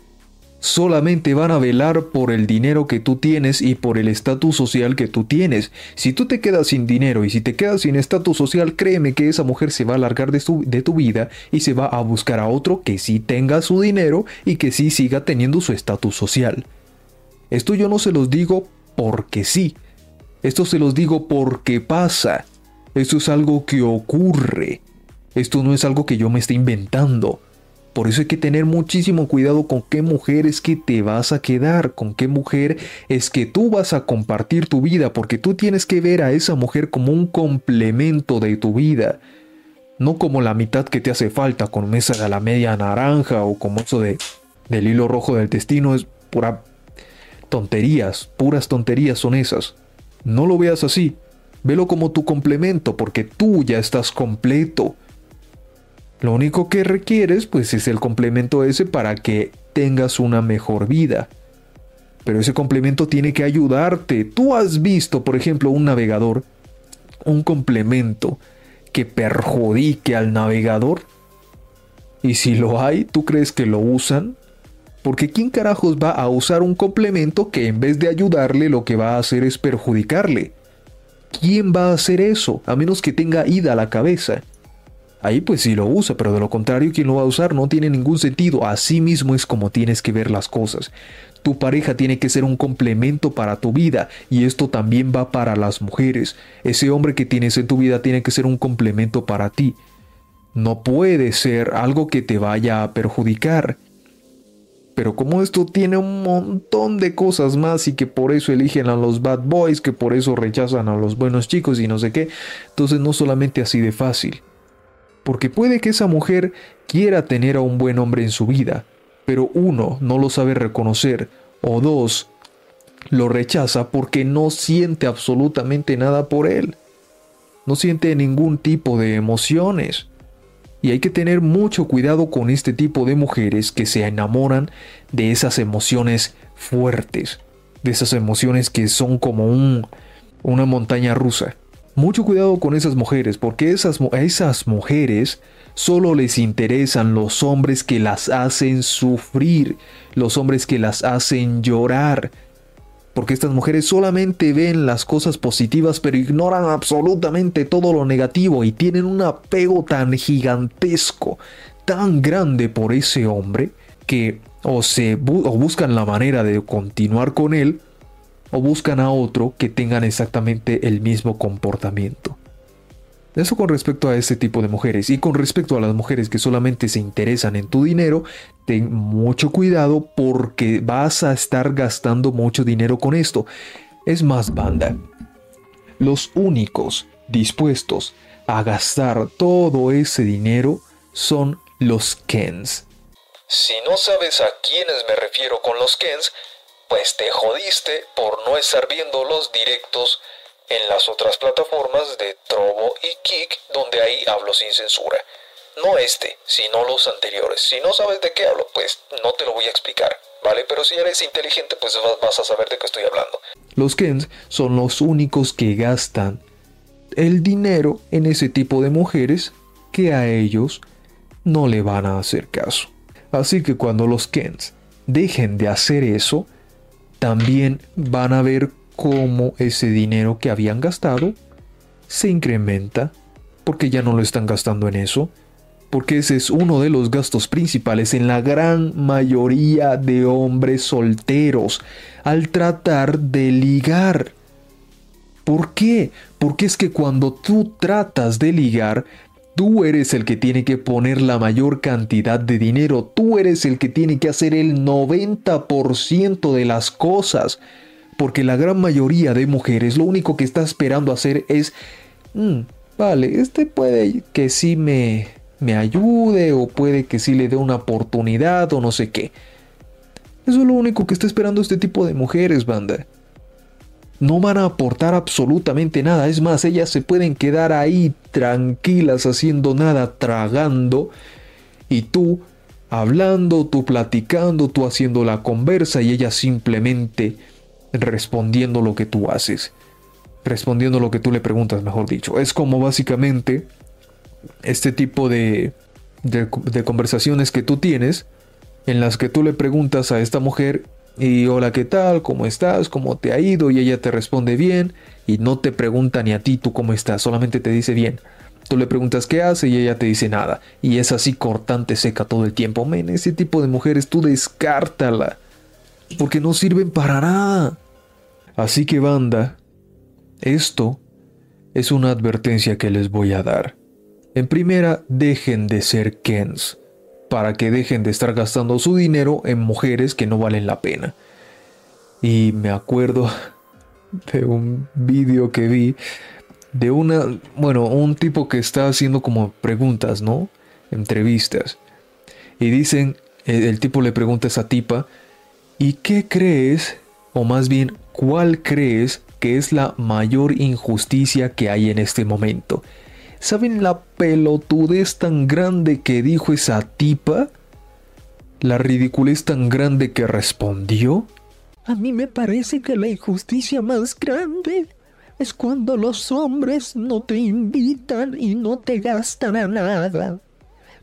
Solamente van a velar por el dinero que tú tienes y por el estatus social que tú tienes. Si tú te quedas sin dinero y si te quedas sin estatus social, créeme que esa mujer se va a largar de, de tu vida y se va a buscar a otro que sí tenga su dinero y que sí siga teniendo su estatus social. Esto yo no se los digo porque sí, esto se los digo porque pasa. Esto es algo que ocurre. Esto no es algo que yo me esté inventando. Por eso hay que tener muchísimo cuidado con qué mujer es que te vas a quedar, con qué mujer es que tú vas a compartir tu vida, porque tú tienes que ver a esa mujer como un complemento de tu vida, no como la mitad que te hace falta con mesa de la media naranja o como eso de del hilo rojo del destino es pura tonterías, puras tonterías son esas. No lo veas así. Velo como tu complemento porque tú ya estás completo. Lo único que requieres pues es el complemento ese para que tengas una mejor vida. Pero ese complemento tiene que ayudarte. Tú has visto, por ejemplo, un navegador, un complemento que perjudique al navegador. Y si lo hay, ¿tú crees que lo usan? Porque ¿quién carajos va a usar un complemento que en vez de ayudarle lo que va a hacer es perjudicarle? ¿quién va a hacer eso? A menos que tenga ida a la cabeza. Ahí pues sí lo usa, pero de lo contrario, quien lo va a usar no tiene ningún sentido. Así mismo es como tienes que ver las cosas. Tu pareja tiene que ser un complemento para tu vida y esto también va para las mujeres. Ese hombre que tienes en tu vida tiene que ser un complemento para ti. No puede ser algo que te vaya a perjudicar. Pero como esto tiene un montón de cosas más y que por eso eligen a los bad boys, que por eso rechazan a los buenos chicos y no sé qué, entonces no solamente así de fácil. Porque puede que esa mujer quiera tener a un buen hombre en su vida, pero uno, no lo sabe reconocer, o dos, lo rechaza porque no siente absolutamente nada por él. No siente ningún tipo de emociones. Y hay que tener mucho cuidado con este tipo de mujeres que se enamoran de esas emociones fuertes, de esas emociones que son como un, una montaña rusa. Mucho cuidado con esas mujeres, porque esas, a esas mujeres Solo les interesan los hombres que las hacen sufrir, los hombres que las hacen llorar. Porque estas mujeres solamente ven las cosas positivas pero ignoran absolutamente todo lo negativo y tienen un apego tan gigantesco, tan grande por ese hombre, que o, se o buscan la manera de continuar con él o buscan a otro que tengan exactamente el mismo comportamiento. Eso con respecto a este tipo de mujeres. Y con respecto a las mujeres que solamente se interesan en tu dinero, ten mucho cuidado porque vas a estar gastando mucho dinero con esto. Es más, banda. Los únicos dispuestos a gastar todo ese dinero son los Kens. Si no sabes a quiénes me refiero con los Kens, pues te jodiste por no estar viendo los directos en las otras plataformas de Trovo y Kik, donde ahí hablo sin censura. No este, sino los anteriores. Si no sabes de qué hablo, pues no te lo voy a explicar, ¿vale? Pero si eres inteligente, pues vas a saber de qué estoy hablando. Los Kens son los únicos que gastan el dinero en ese tipo de mujeres que a ellos no le van a hacer caso. Así que cuando los Kens dejen de hacer eso, también van a ver cómo ese dinero que habían gastado se incrementa porque ya no lo están gastando en eso, porque ese es uno de los gastos principales en la gran mayoría de hombres solteros al tratar de ligar. ¿Por qué? Porque es que cuando tú tratas de ligar, tú eres el que tiene que poner la mayor cantidad de dinero, tú eres el que tiene que hacer el 90% de las cosas porque la gran mayoría de mujeres lo único que está esperando hacer es, mm, vale, este puede que sí me, me ayude o puede que sí le dé una oportunidad o no sé qué. Eso es lo único que está esperando este tipo de mujeres, banda. No van a aportar absolutamente nada. Es más, ellas se pueden quedar ahí tranquilas haciendo nada, tragando. Y tú hablando, tú platicando, tú haciendo la conversa y ellas simplemente respondiendo lo que tú haces, respondiendo lo que tú le preguntas, mejor dicho. Es como básicamente este tipo de, de, conversaciones que tú tienes en las que tú le preguntas a esta mujer y hola, ¿qué tal? ¿Cómo estás? ¿Cómo te ha ido? Y ella te responde bien y no te pregunta ni a ti tú cómo estás, solamente te dice bien. Tú le preguntas qué hace y ella te dice nada. Y es así cortante, seca todo el tiempo. Men, ese tipo de mujeres tú descártala. Porque no sirven para nada. Así que banda, esto es una advertencia que les voy a dar. En primera, dejen de ser Kens, para que dejen de estar gastando su dinero en mujeres que no valen la pena. Y me acuerdo de un vídeo que vi de una, bueno, un tipo que está haciendo como preguntas, ¿no? Entrevistas. Y dicen, el, tipo le pregunta a esa tipa, ¿y qué crees? O más bien, ¿Cuál crees que es la mayor injusticia que hay en este momento? ¿Saben la pelotudez tan grande que dijo esa tipa? ¿La ridiculez tan grande que respondió? A mí me parece que la injusticia más grande es cuando los hombres no te invitan y no te gastan a nada.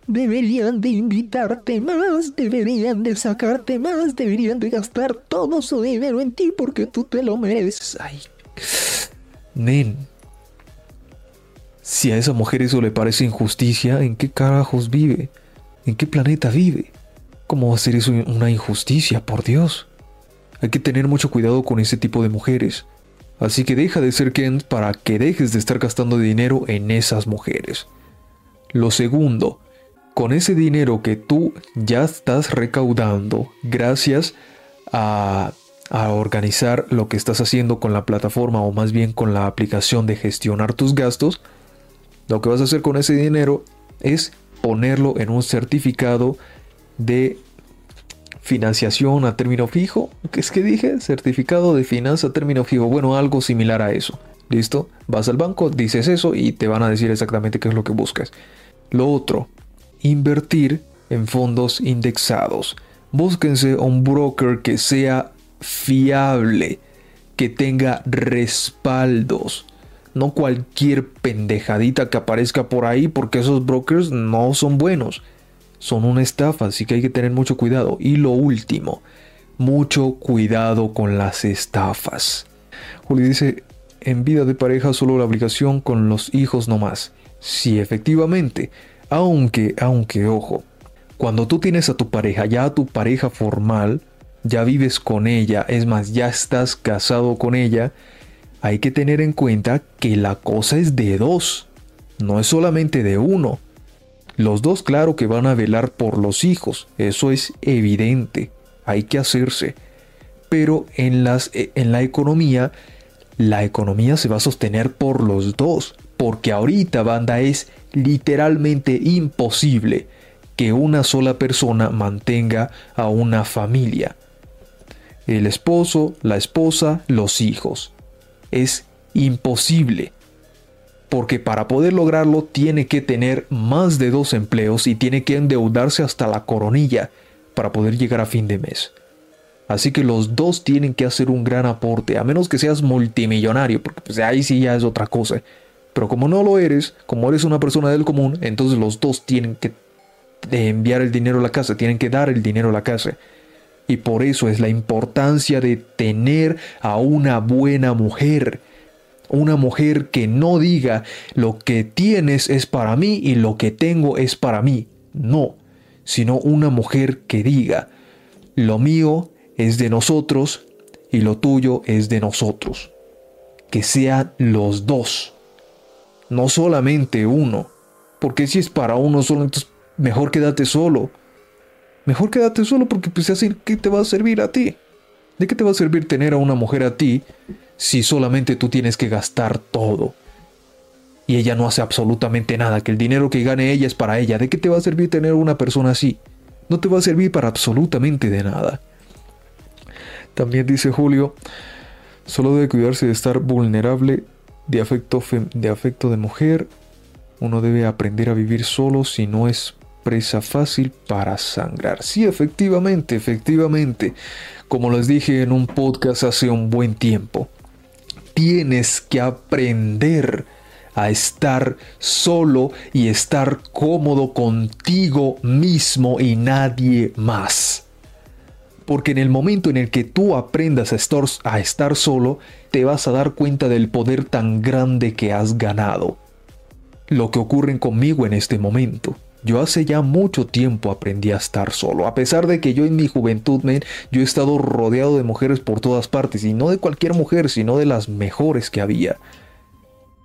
Deberían de invitarte más, deberían de sacarte más, deberían de gastar todo su dinero en ti porque tú te lo mereces. Ay. Nen, Si a esa mujer eso le parece injusticia, ¿en qué carajos vive? ¿En qué planeta vive? ¿Cómo va a ser eso una injusticia, por Dios? Hay que tener mucho cuidado con ese tipo de mujeres. Así que deja de ser Ken para que dejes de estar gastando dinero en esas mujeres. Lo segundo, con ese dinero que tú ya estás recaudando gracias a, a, organizar lo que estás haciendo con la plataforma o más bien con la aplicación de gestionar tus gastos, lo que vas a hacer con ese dinero es ponerlo en un certificado de financiación a término fijo. ¿Qué es que dije? Certificado de finanza a término fijo. Bueno, algo similar a eso. ¿Listo? Vas al banco, dices eso y te van a decir exactamente qué es lo que buscas. Lo otro, invertir en fondos indexados. Búsquense un broker que sea fiable, que tenga respaldos. No cualquier pendejadita que aparezca por ahí porque esos brokers no son buenos son una estafa, así que hay que tener mucho cuidado. Y lo último, mucho cuidado con las estafas. Juli dice, en vida de pareja solo la obligación con los hijos no más. Sí, efectivamente, aunque, aunque, ojo, cuando tú tienes a tu pareja, ya a tu pareja formal, ya vives con ella, es más, ya estás casado con ella, hay que tener en cuenta que la cosa es de dos, no es solamente de uno. Los dos claro que van a velar por los hijos, eso es evidente, hay que hacerse. Pero en, eh, la economía, la economía se va a sostener por los dos, porque ahorita, banda, es literalmente imposible que una sola persona mantenga a una familia. El esposo, la esposa, los hijos. Es imposible porque para poder lograrlo tiene que tener más de dos empleos y tiene que endeudarse hasta la coronilla para poder llegar a fin de mes. Así que los dos tienen que hacer un gran aporte, a menos que seas multimillonario, porque pues ahí sí ya es otra cosa. Pero como no lo eres, como eres una persona del común, entonces los dos tienen que enviar el dinero a la casa, tienen que dar el dinero a la casa. Y por eso es la importancia de tener a una buena mujer una mujer que no diga lo que tienes es para mí y lo que tengo es para mí. No, sino una mujer que diga lo mío es de nosotros y lo tuyo es de nosotros. Que sean los dos, no solamente uno. Porque si es para uno solo, entonces mejor quédate solo. Mejor quédate solo porque pues así, ¿qué te va a servir a ti? ¿De qué te va a servir tener a una mujer a ti si solamente tú tienes que gastar todo? Y ella no hace absolutamente nada, que el dinero que gane ella es para ella. ¿De qué te va a servir tener una persona así? No te va a servir para absolutamente de nada. También dice Julio, solo debe cuidarse de estar vulnerable de afecto, de afecto de mujer. Uno debe aprender a vivir solo si no es presa fácil para sangrar. Sí, efectivamente, efectivamente. Como les dije en un podcast hace un buen tiempo, tienes que aprender a estar solo y estar cómodo contigo mismo y nadie más. Porque en el momento en el que tú aprendas a estar, a estar solo, te vas a dar cuenta del poder tan grande que has ganado. Lo que ocurre conmigo en este momento. Yo hace ya mucho tiempo aprendí a estar solo, a pesar de que yo en mi juventud, yo he estado rodeado de mujeres por todas partes, y no de cualquier mujer, sino de las mejores que había.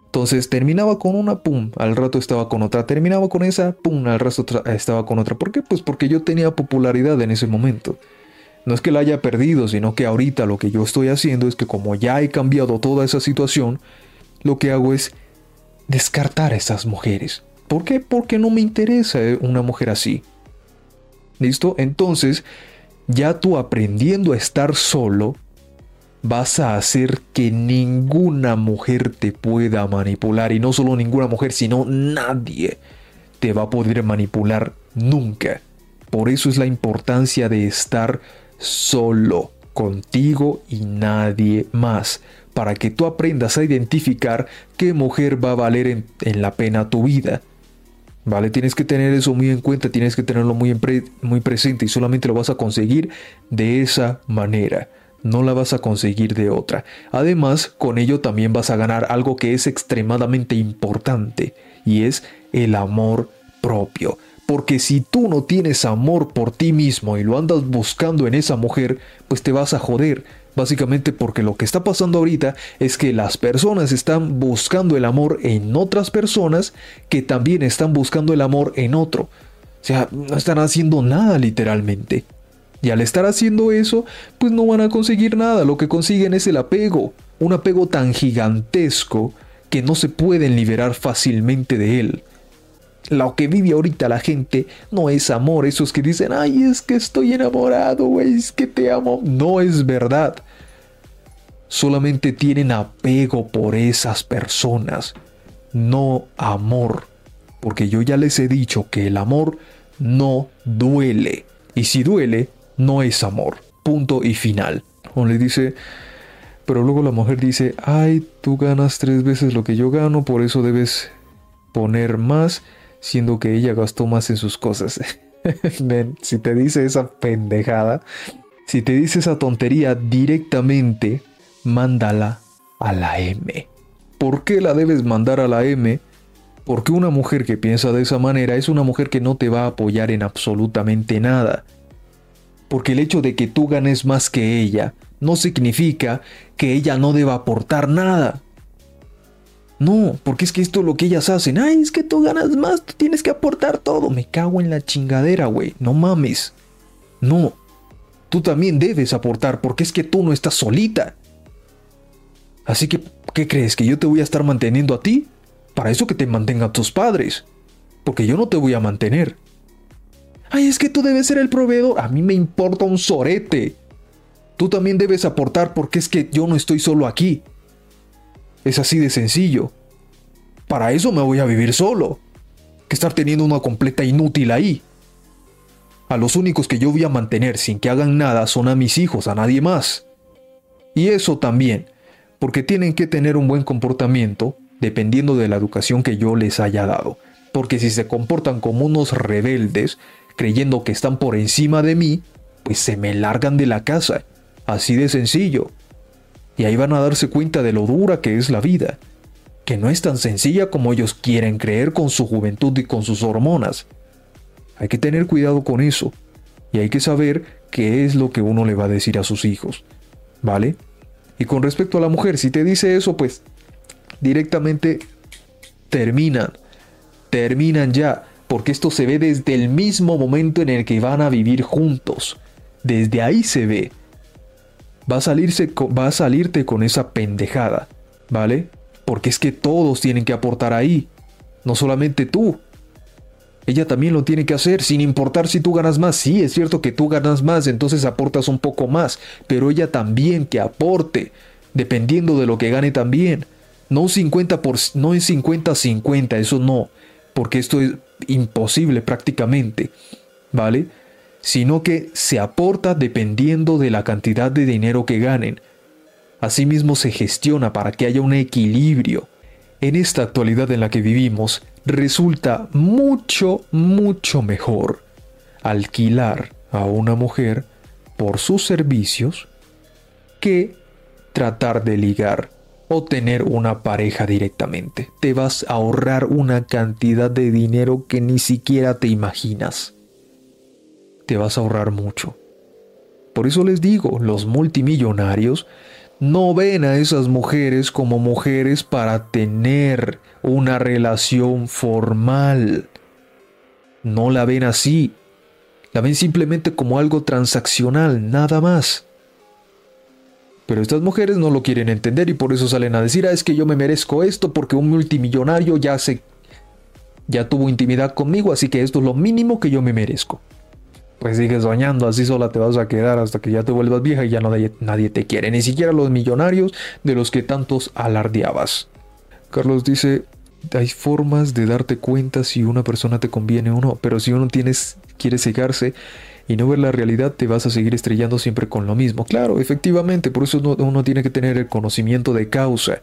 Entonces terminaba con una, pum, al rato estaba con otra, terminaba con esa, pum, al rato estaba con otra. ¿Por qué? Pues porque yo tenía popularidad en ese momento. No es que la haya perdido, sino que ahorita lo que yo estoy haciendo es que como ya he cambiado toda esa situación, lo que hago es descartar a esas mujeres. ¿Por qué? Porque no me interesa una mujer así. ¿Listo? Entonces, ya tú aprendiendo a estar solo, vas a hacer que ninguna mujer te pueda manipular. Y no solo ninguna mujer, sino nadie te va a poder manipular nunca. Por eso es la importancia de estar solo contigo y nadie más. Para que tú aprendas a identificar qué mujer va a valer en, en la pena tu vida ¿Vale? Tienes que tener eso muy en cuenta, tienes que tenerlo muy, muy presente y solamente lo vas a conseguir de esa manera, no la vas a conseguir de otra. Además, con ello también vas a ganar algo que es extremadamente importante, y es el amor propio. Porque si tú no tienes amor por ti mismo y lo andas buscando en esa mujer, pues te vas a joder. Básicamente porque lo que está pasando ahorita es que las personas están buscando el amor en otras personas que también están buscando el amor en otro. O sea, no están haciendo nada literalmente. Y al estar haciendo eso, pues no van a conseguir nada. Lo que consiguen es el apego. Un apego tan gigantesco que no se pueden liberar fácilmente de él. Lo que vive ahorita la gente no es amor. Esos que dicen, ay, es que estoy enamorado, güey, es que te amo. No es verdad. Solamente tienen apego por esas personas. No amor. Porque yo ya les he dicho que el amor no duele. Y si duele, no es amor. Punto y final. O le dice, pero luego la mujer dice, ay, tú ganas tres veces lo que yo gano, por eso debes poner más, siendo que ella gastó más en sus cosas. Si te dice esa pendejada, si te dice esa tontería directamente, mándala a la M. ¿Por qué la debes mandar a la M? Porque una mujer que piensa de esa manera es una mujer que no te va a apoyar en absolutamente nada porque el hecho de que tú ganes más que ella no significa que ella no deba aportar nada. No, porque es que esto es lo que ellas hacen. Ay, es que tú ganas más, tú tienes que aportar todo. Me cago en la chingadera, güey. No mames. No. Tú también debes aportar porque es que tú no estás solita. Así que, ¿qué crees? ¿Que yo te voy a estar manteniendo a ti? Para eso que te mantengan tus padres. Porque yo no te voy a mantener. Ay, es que tú debes ser el proveedor. A mí me importa un sorete. Tú también debes aportar porque es que yo no estoy solo aquí. Es así de sencillo. Para eso me voy a vivir solo. Que estar teniendo una completa inútil ahí. A los únicos que yo voy a mantener sin que hagan nada son a mis hijos, a nadie más. Y eso también, porque tienen que tener un buen comportamiento dependiendo de la educación que yo les haya dado. Porque si se comportan como unos rebeldes, creyendo que están por encima de mí, pues se me largan de la casa. Así de sencillo. Y ahí van a darse cuenta de lo dura que es la vida. Que no es tan sencilla como ellos quieren creer con su juventud y con sus hormonas. Hay que tener cuidado con eso. Y hay que saber qué es lo que uno le va a decir a sus hijos. ¿Vale? Y con respecto a la mujer, si te dice eso, pues directamente terminan. Terminan ya porque esto se ve desde el mismo momento en el que van a vivir juntos. Desde ahí se ve. Va a, salirse, va a salirte con esa pendejada, ¿vale? Porque es que todos tienen que aportar ahí, no solamente tú. Ella también lo tiene que hacer, sin importar si tú ganas más. Sí, es cierto que tú ganas más, entonces aportas un poco más, pero ella también que aporte, dependiendo de lo que gane también. No 50 por, no es 50-50, eso no, porque esto es imposible prácticamente, ¿vale? Sino que se aporta dependiendo de la cantidad de dinero que ganen. Asimismo se gestiona para que haya un equilibrio. En esta actualidad en la que vivimos, resulta mucho, mucho mejor alquilar a una mujer por sus servicios que tratar de ligar o tener una pareja directamente. Te vas a ahorrar una cantidad de dinero que ni siquiera te imaginas. Te vas a ahorrar mucho. Por eso les digo, los multimillonarios no ven a esas mujeres como mujeres para tener una relación formal. No la ven así. La ven simplemente como algo transaccional, nada más. Pero estas mujeres no lo quieren entender y por eso salen a decir, ah, es que yo me merezco esto porque un multimillonario ya se ya tuvo intimidad conmigo, así que esto es lo mínimo que yo me merezco. Pues sigues soñando, así sola te vas a quedar hasta que ya te vuelvas vieja y ya nadie, nadie te quiere, ni siquiera los millonarios de los que tantos alardeabas. Carlos dice, hay formas de darte cuenta si una persona te conviene o no, pero si uno tienes, quiere cegarse y no ver la realidad, te vas a seguir estrellando siempre con lo mismo. Claro, efectivamente, por eso uno, tiene que tener el conocimiento de causa.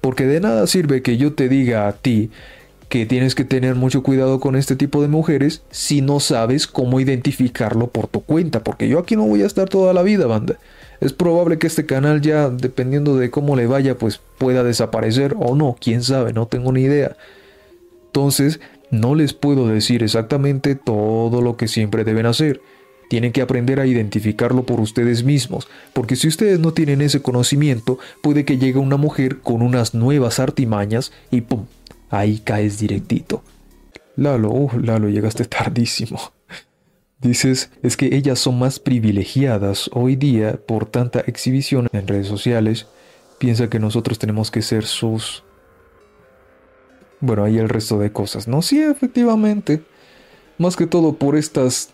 Porque de nada sirve que yo te diga a ti que tienes que tener mucho cuidado con este tipo de mujeres si no sabes cómo identificarlo por tu cuenta, porque yo aquí no voy a estar toda la vida, banda. Es probable que este canal ya, dependiendo de cómo le vaya, pues pueda desaparecer o no, quién sabe, no tengo ni idea. Entonces, no les puedo decir exactamente todo lo que siempre deben hacer. Tienen que aprender a identificarlo por ustedes mismos, porque si ustedes no tienen ese conocimiento, puede que llegue una mujer con unas nuevas artimañas y ¡pum! Ahí caes directito. Lalo, uh, Lalo, llegaste tardísimo. Dices, es que ellas son más privilegiadas hoy día por tanta exhibición en redes sociales. Piensa que nosotros tenemos que ser sus... Bueno, ahí el resto de cosas, ¿no? Sí, efectivamente. Más que todo por estas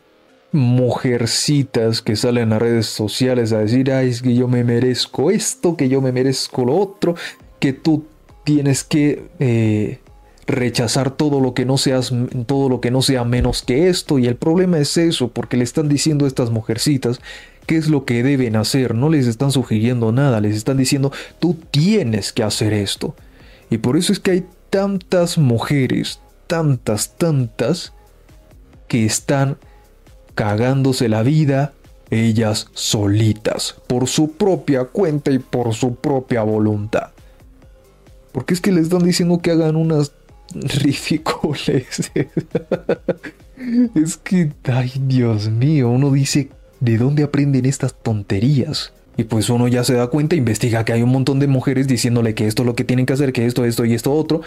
mujercitas que salen a redes sociales a decir, ay, es que yo me merezco esto, que yo me merezco lo otro, que tú tienes que eh, rechazar todo lo que no seas todo lo que no sea menos que esto y el problema es eso porque le están diciendo a estas mujercitas qué es lo que deben hacer, no les están sugiriendo nada, les están diciendo tú tienes que hacer esto. Y por eso es que hay tantas mujeres, tantas, tantas que están cagándose la vida ellas solitas, por su propia cuenta y por su propia voluntad. Porque es que les están diciendo que hagan unas ridículas. es que, ay Dios mío, uno dice, ¿de dónde aprenden estas tonterías? Y pues uno ya se da cuenta, investiga que hay un montón de mujeres diciéndole que esto es lo que tienen que hacer, que esto, esto y esto otro,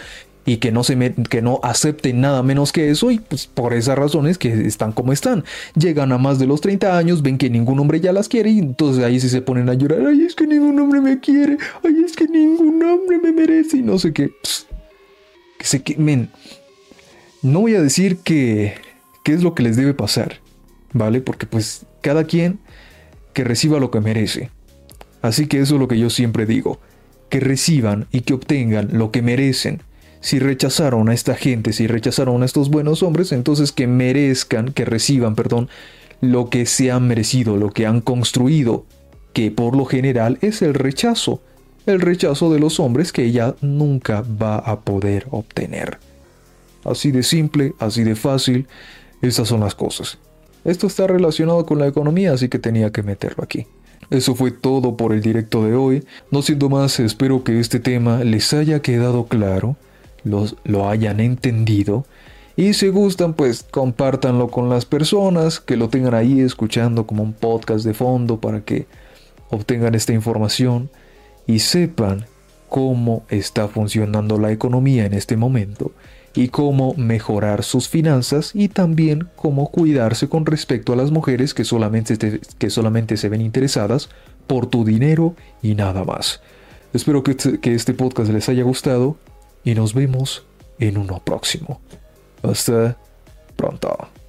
y que no, se que no acepten nada menos que eso, y pues por esas razones que están como están. Llegan a más de los 30 años, ven que ningún hombre ya las quiere, y entonces ahí sí se ponen a llorar, ay, es que ningún hombre me quiere, ay, es que ningún hombre me merece, y no sé qué quemen. No voy a decir que qué es lo que les debe pasar, ¿vale? Porque pues cada quien que reciba lo que merece. Así que eso es lo que yo siempre digo, que reciban y que obtengan lo que merecen. Si rechazaron a esta gente, si rechazaron a estos buenos hombres, entonces que merezcan, que reciban, perdón, lo que se han merecido, lo que han construido, que por lo general es el rechazo el rechazo de los hombres que ella nunca va a poder obtener. Así de simple, así de fácil, esas son las cosas. Esto está relacionado con la economía, así que tenía que meterlo aquí. Eso fue todo por el directo de hoy. No siendo más, espero que este tema les haya quedado claro, los, lo hayan entendido. Y si gustan, pues compártanlo con las personas, que lo tengan ahí escuchando como un podcast de fondo para que obtengan esta información y sepan cómo está funcionando la economía en este momento y cómo mejorar sus finanzas y también cómo cuidarse con respecto a las mujeres que solamente, que solamente se ven interesadas por tu dinero y nada más. Espero que, que este podcast les haya gustado y nos vemos en uno próximo. Hasta pronto.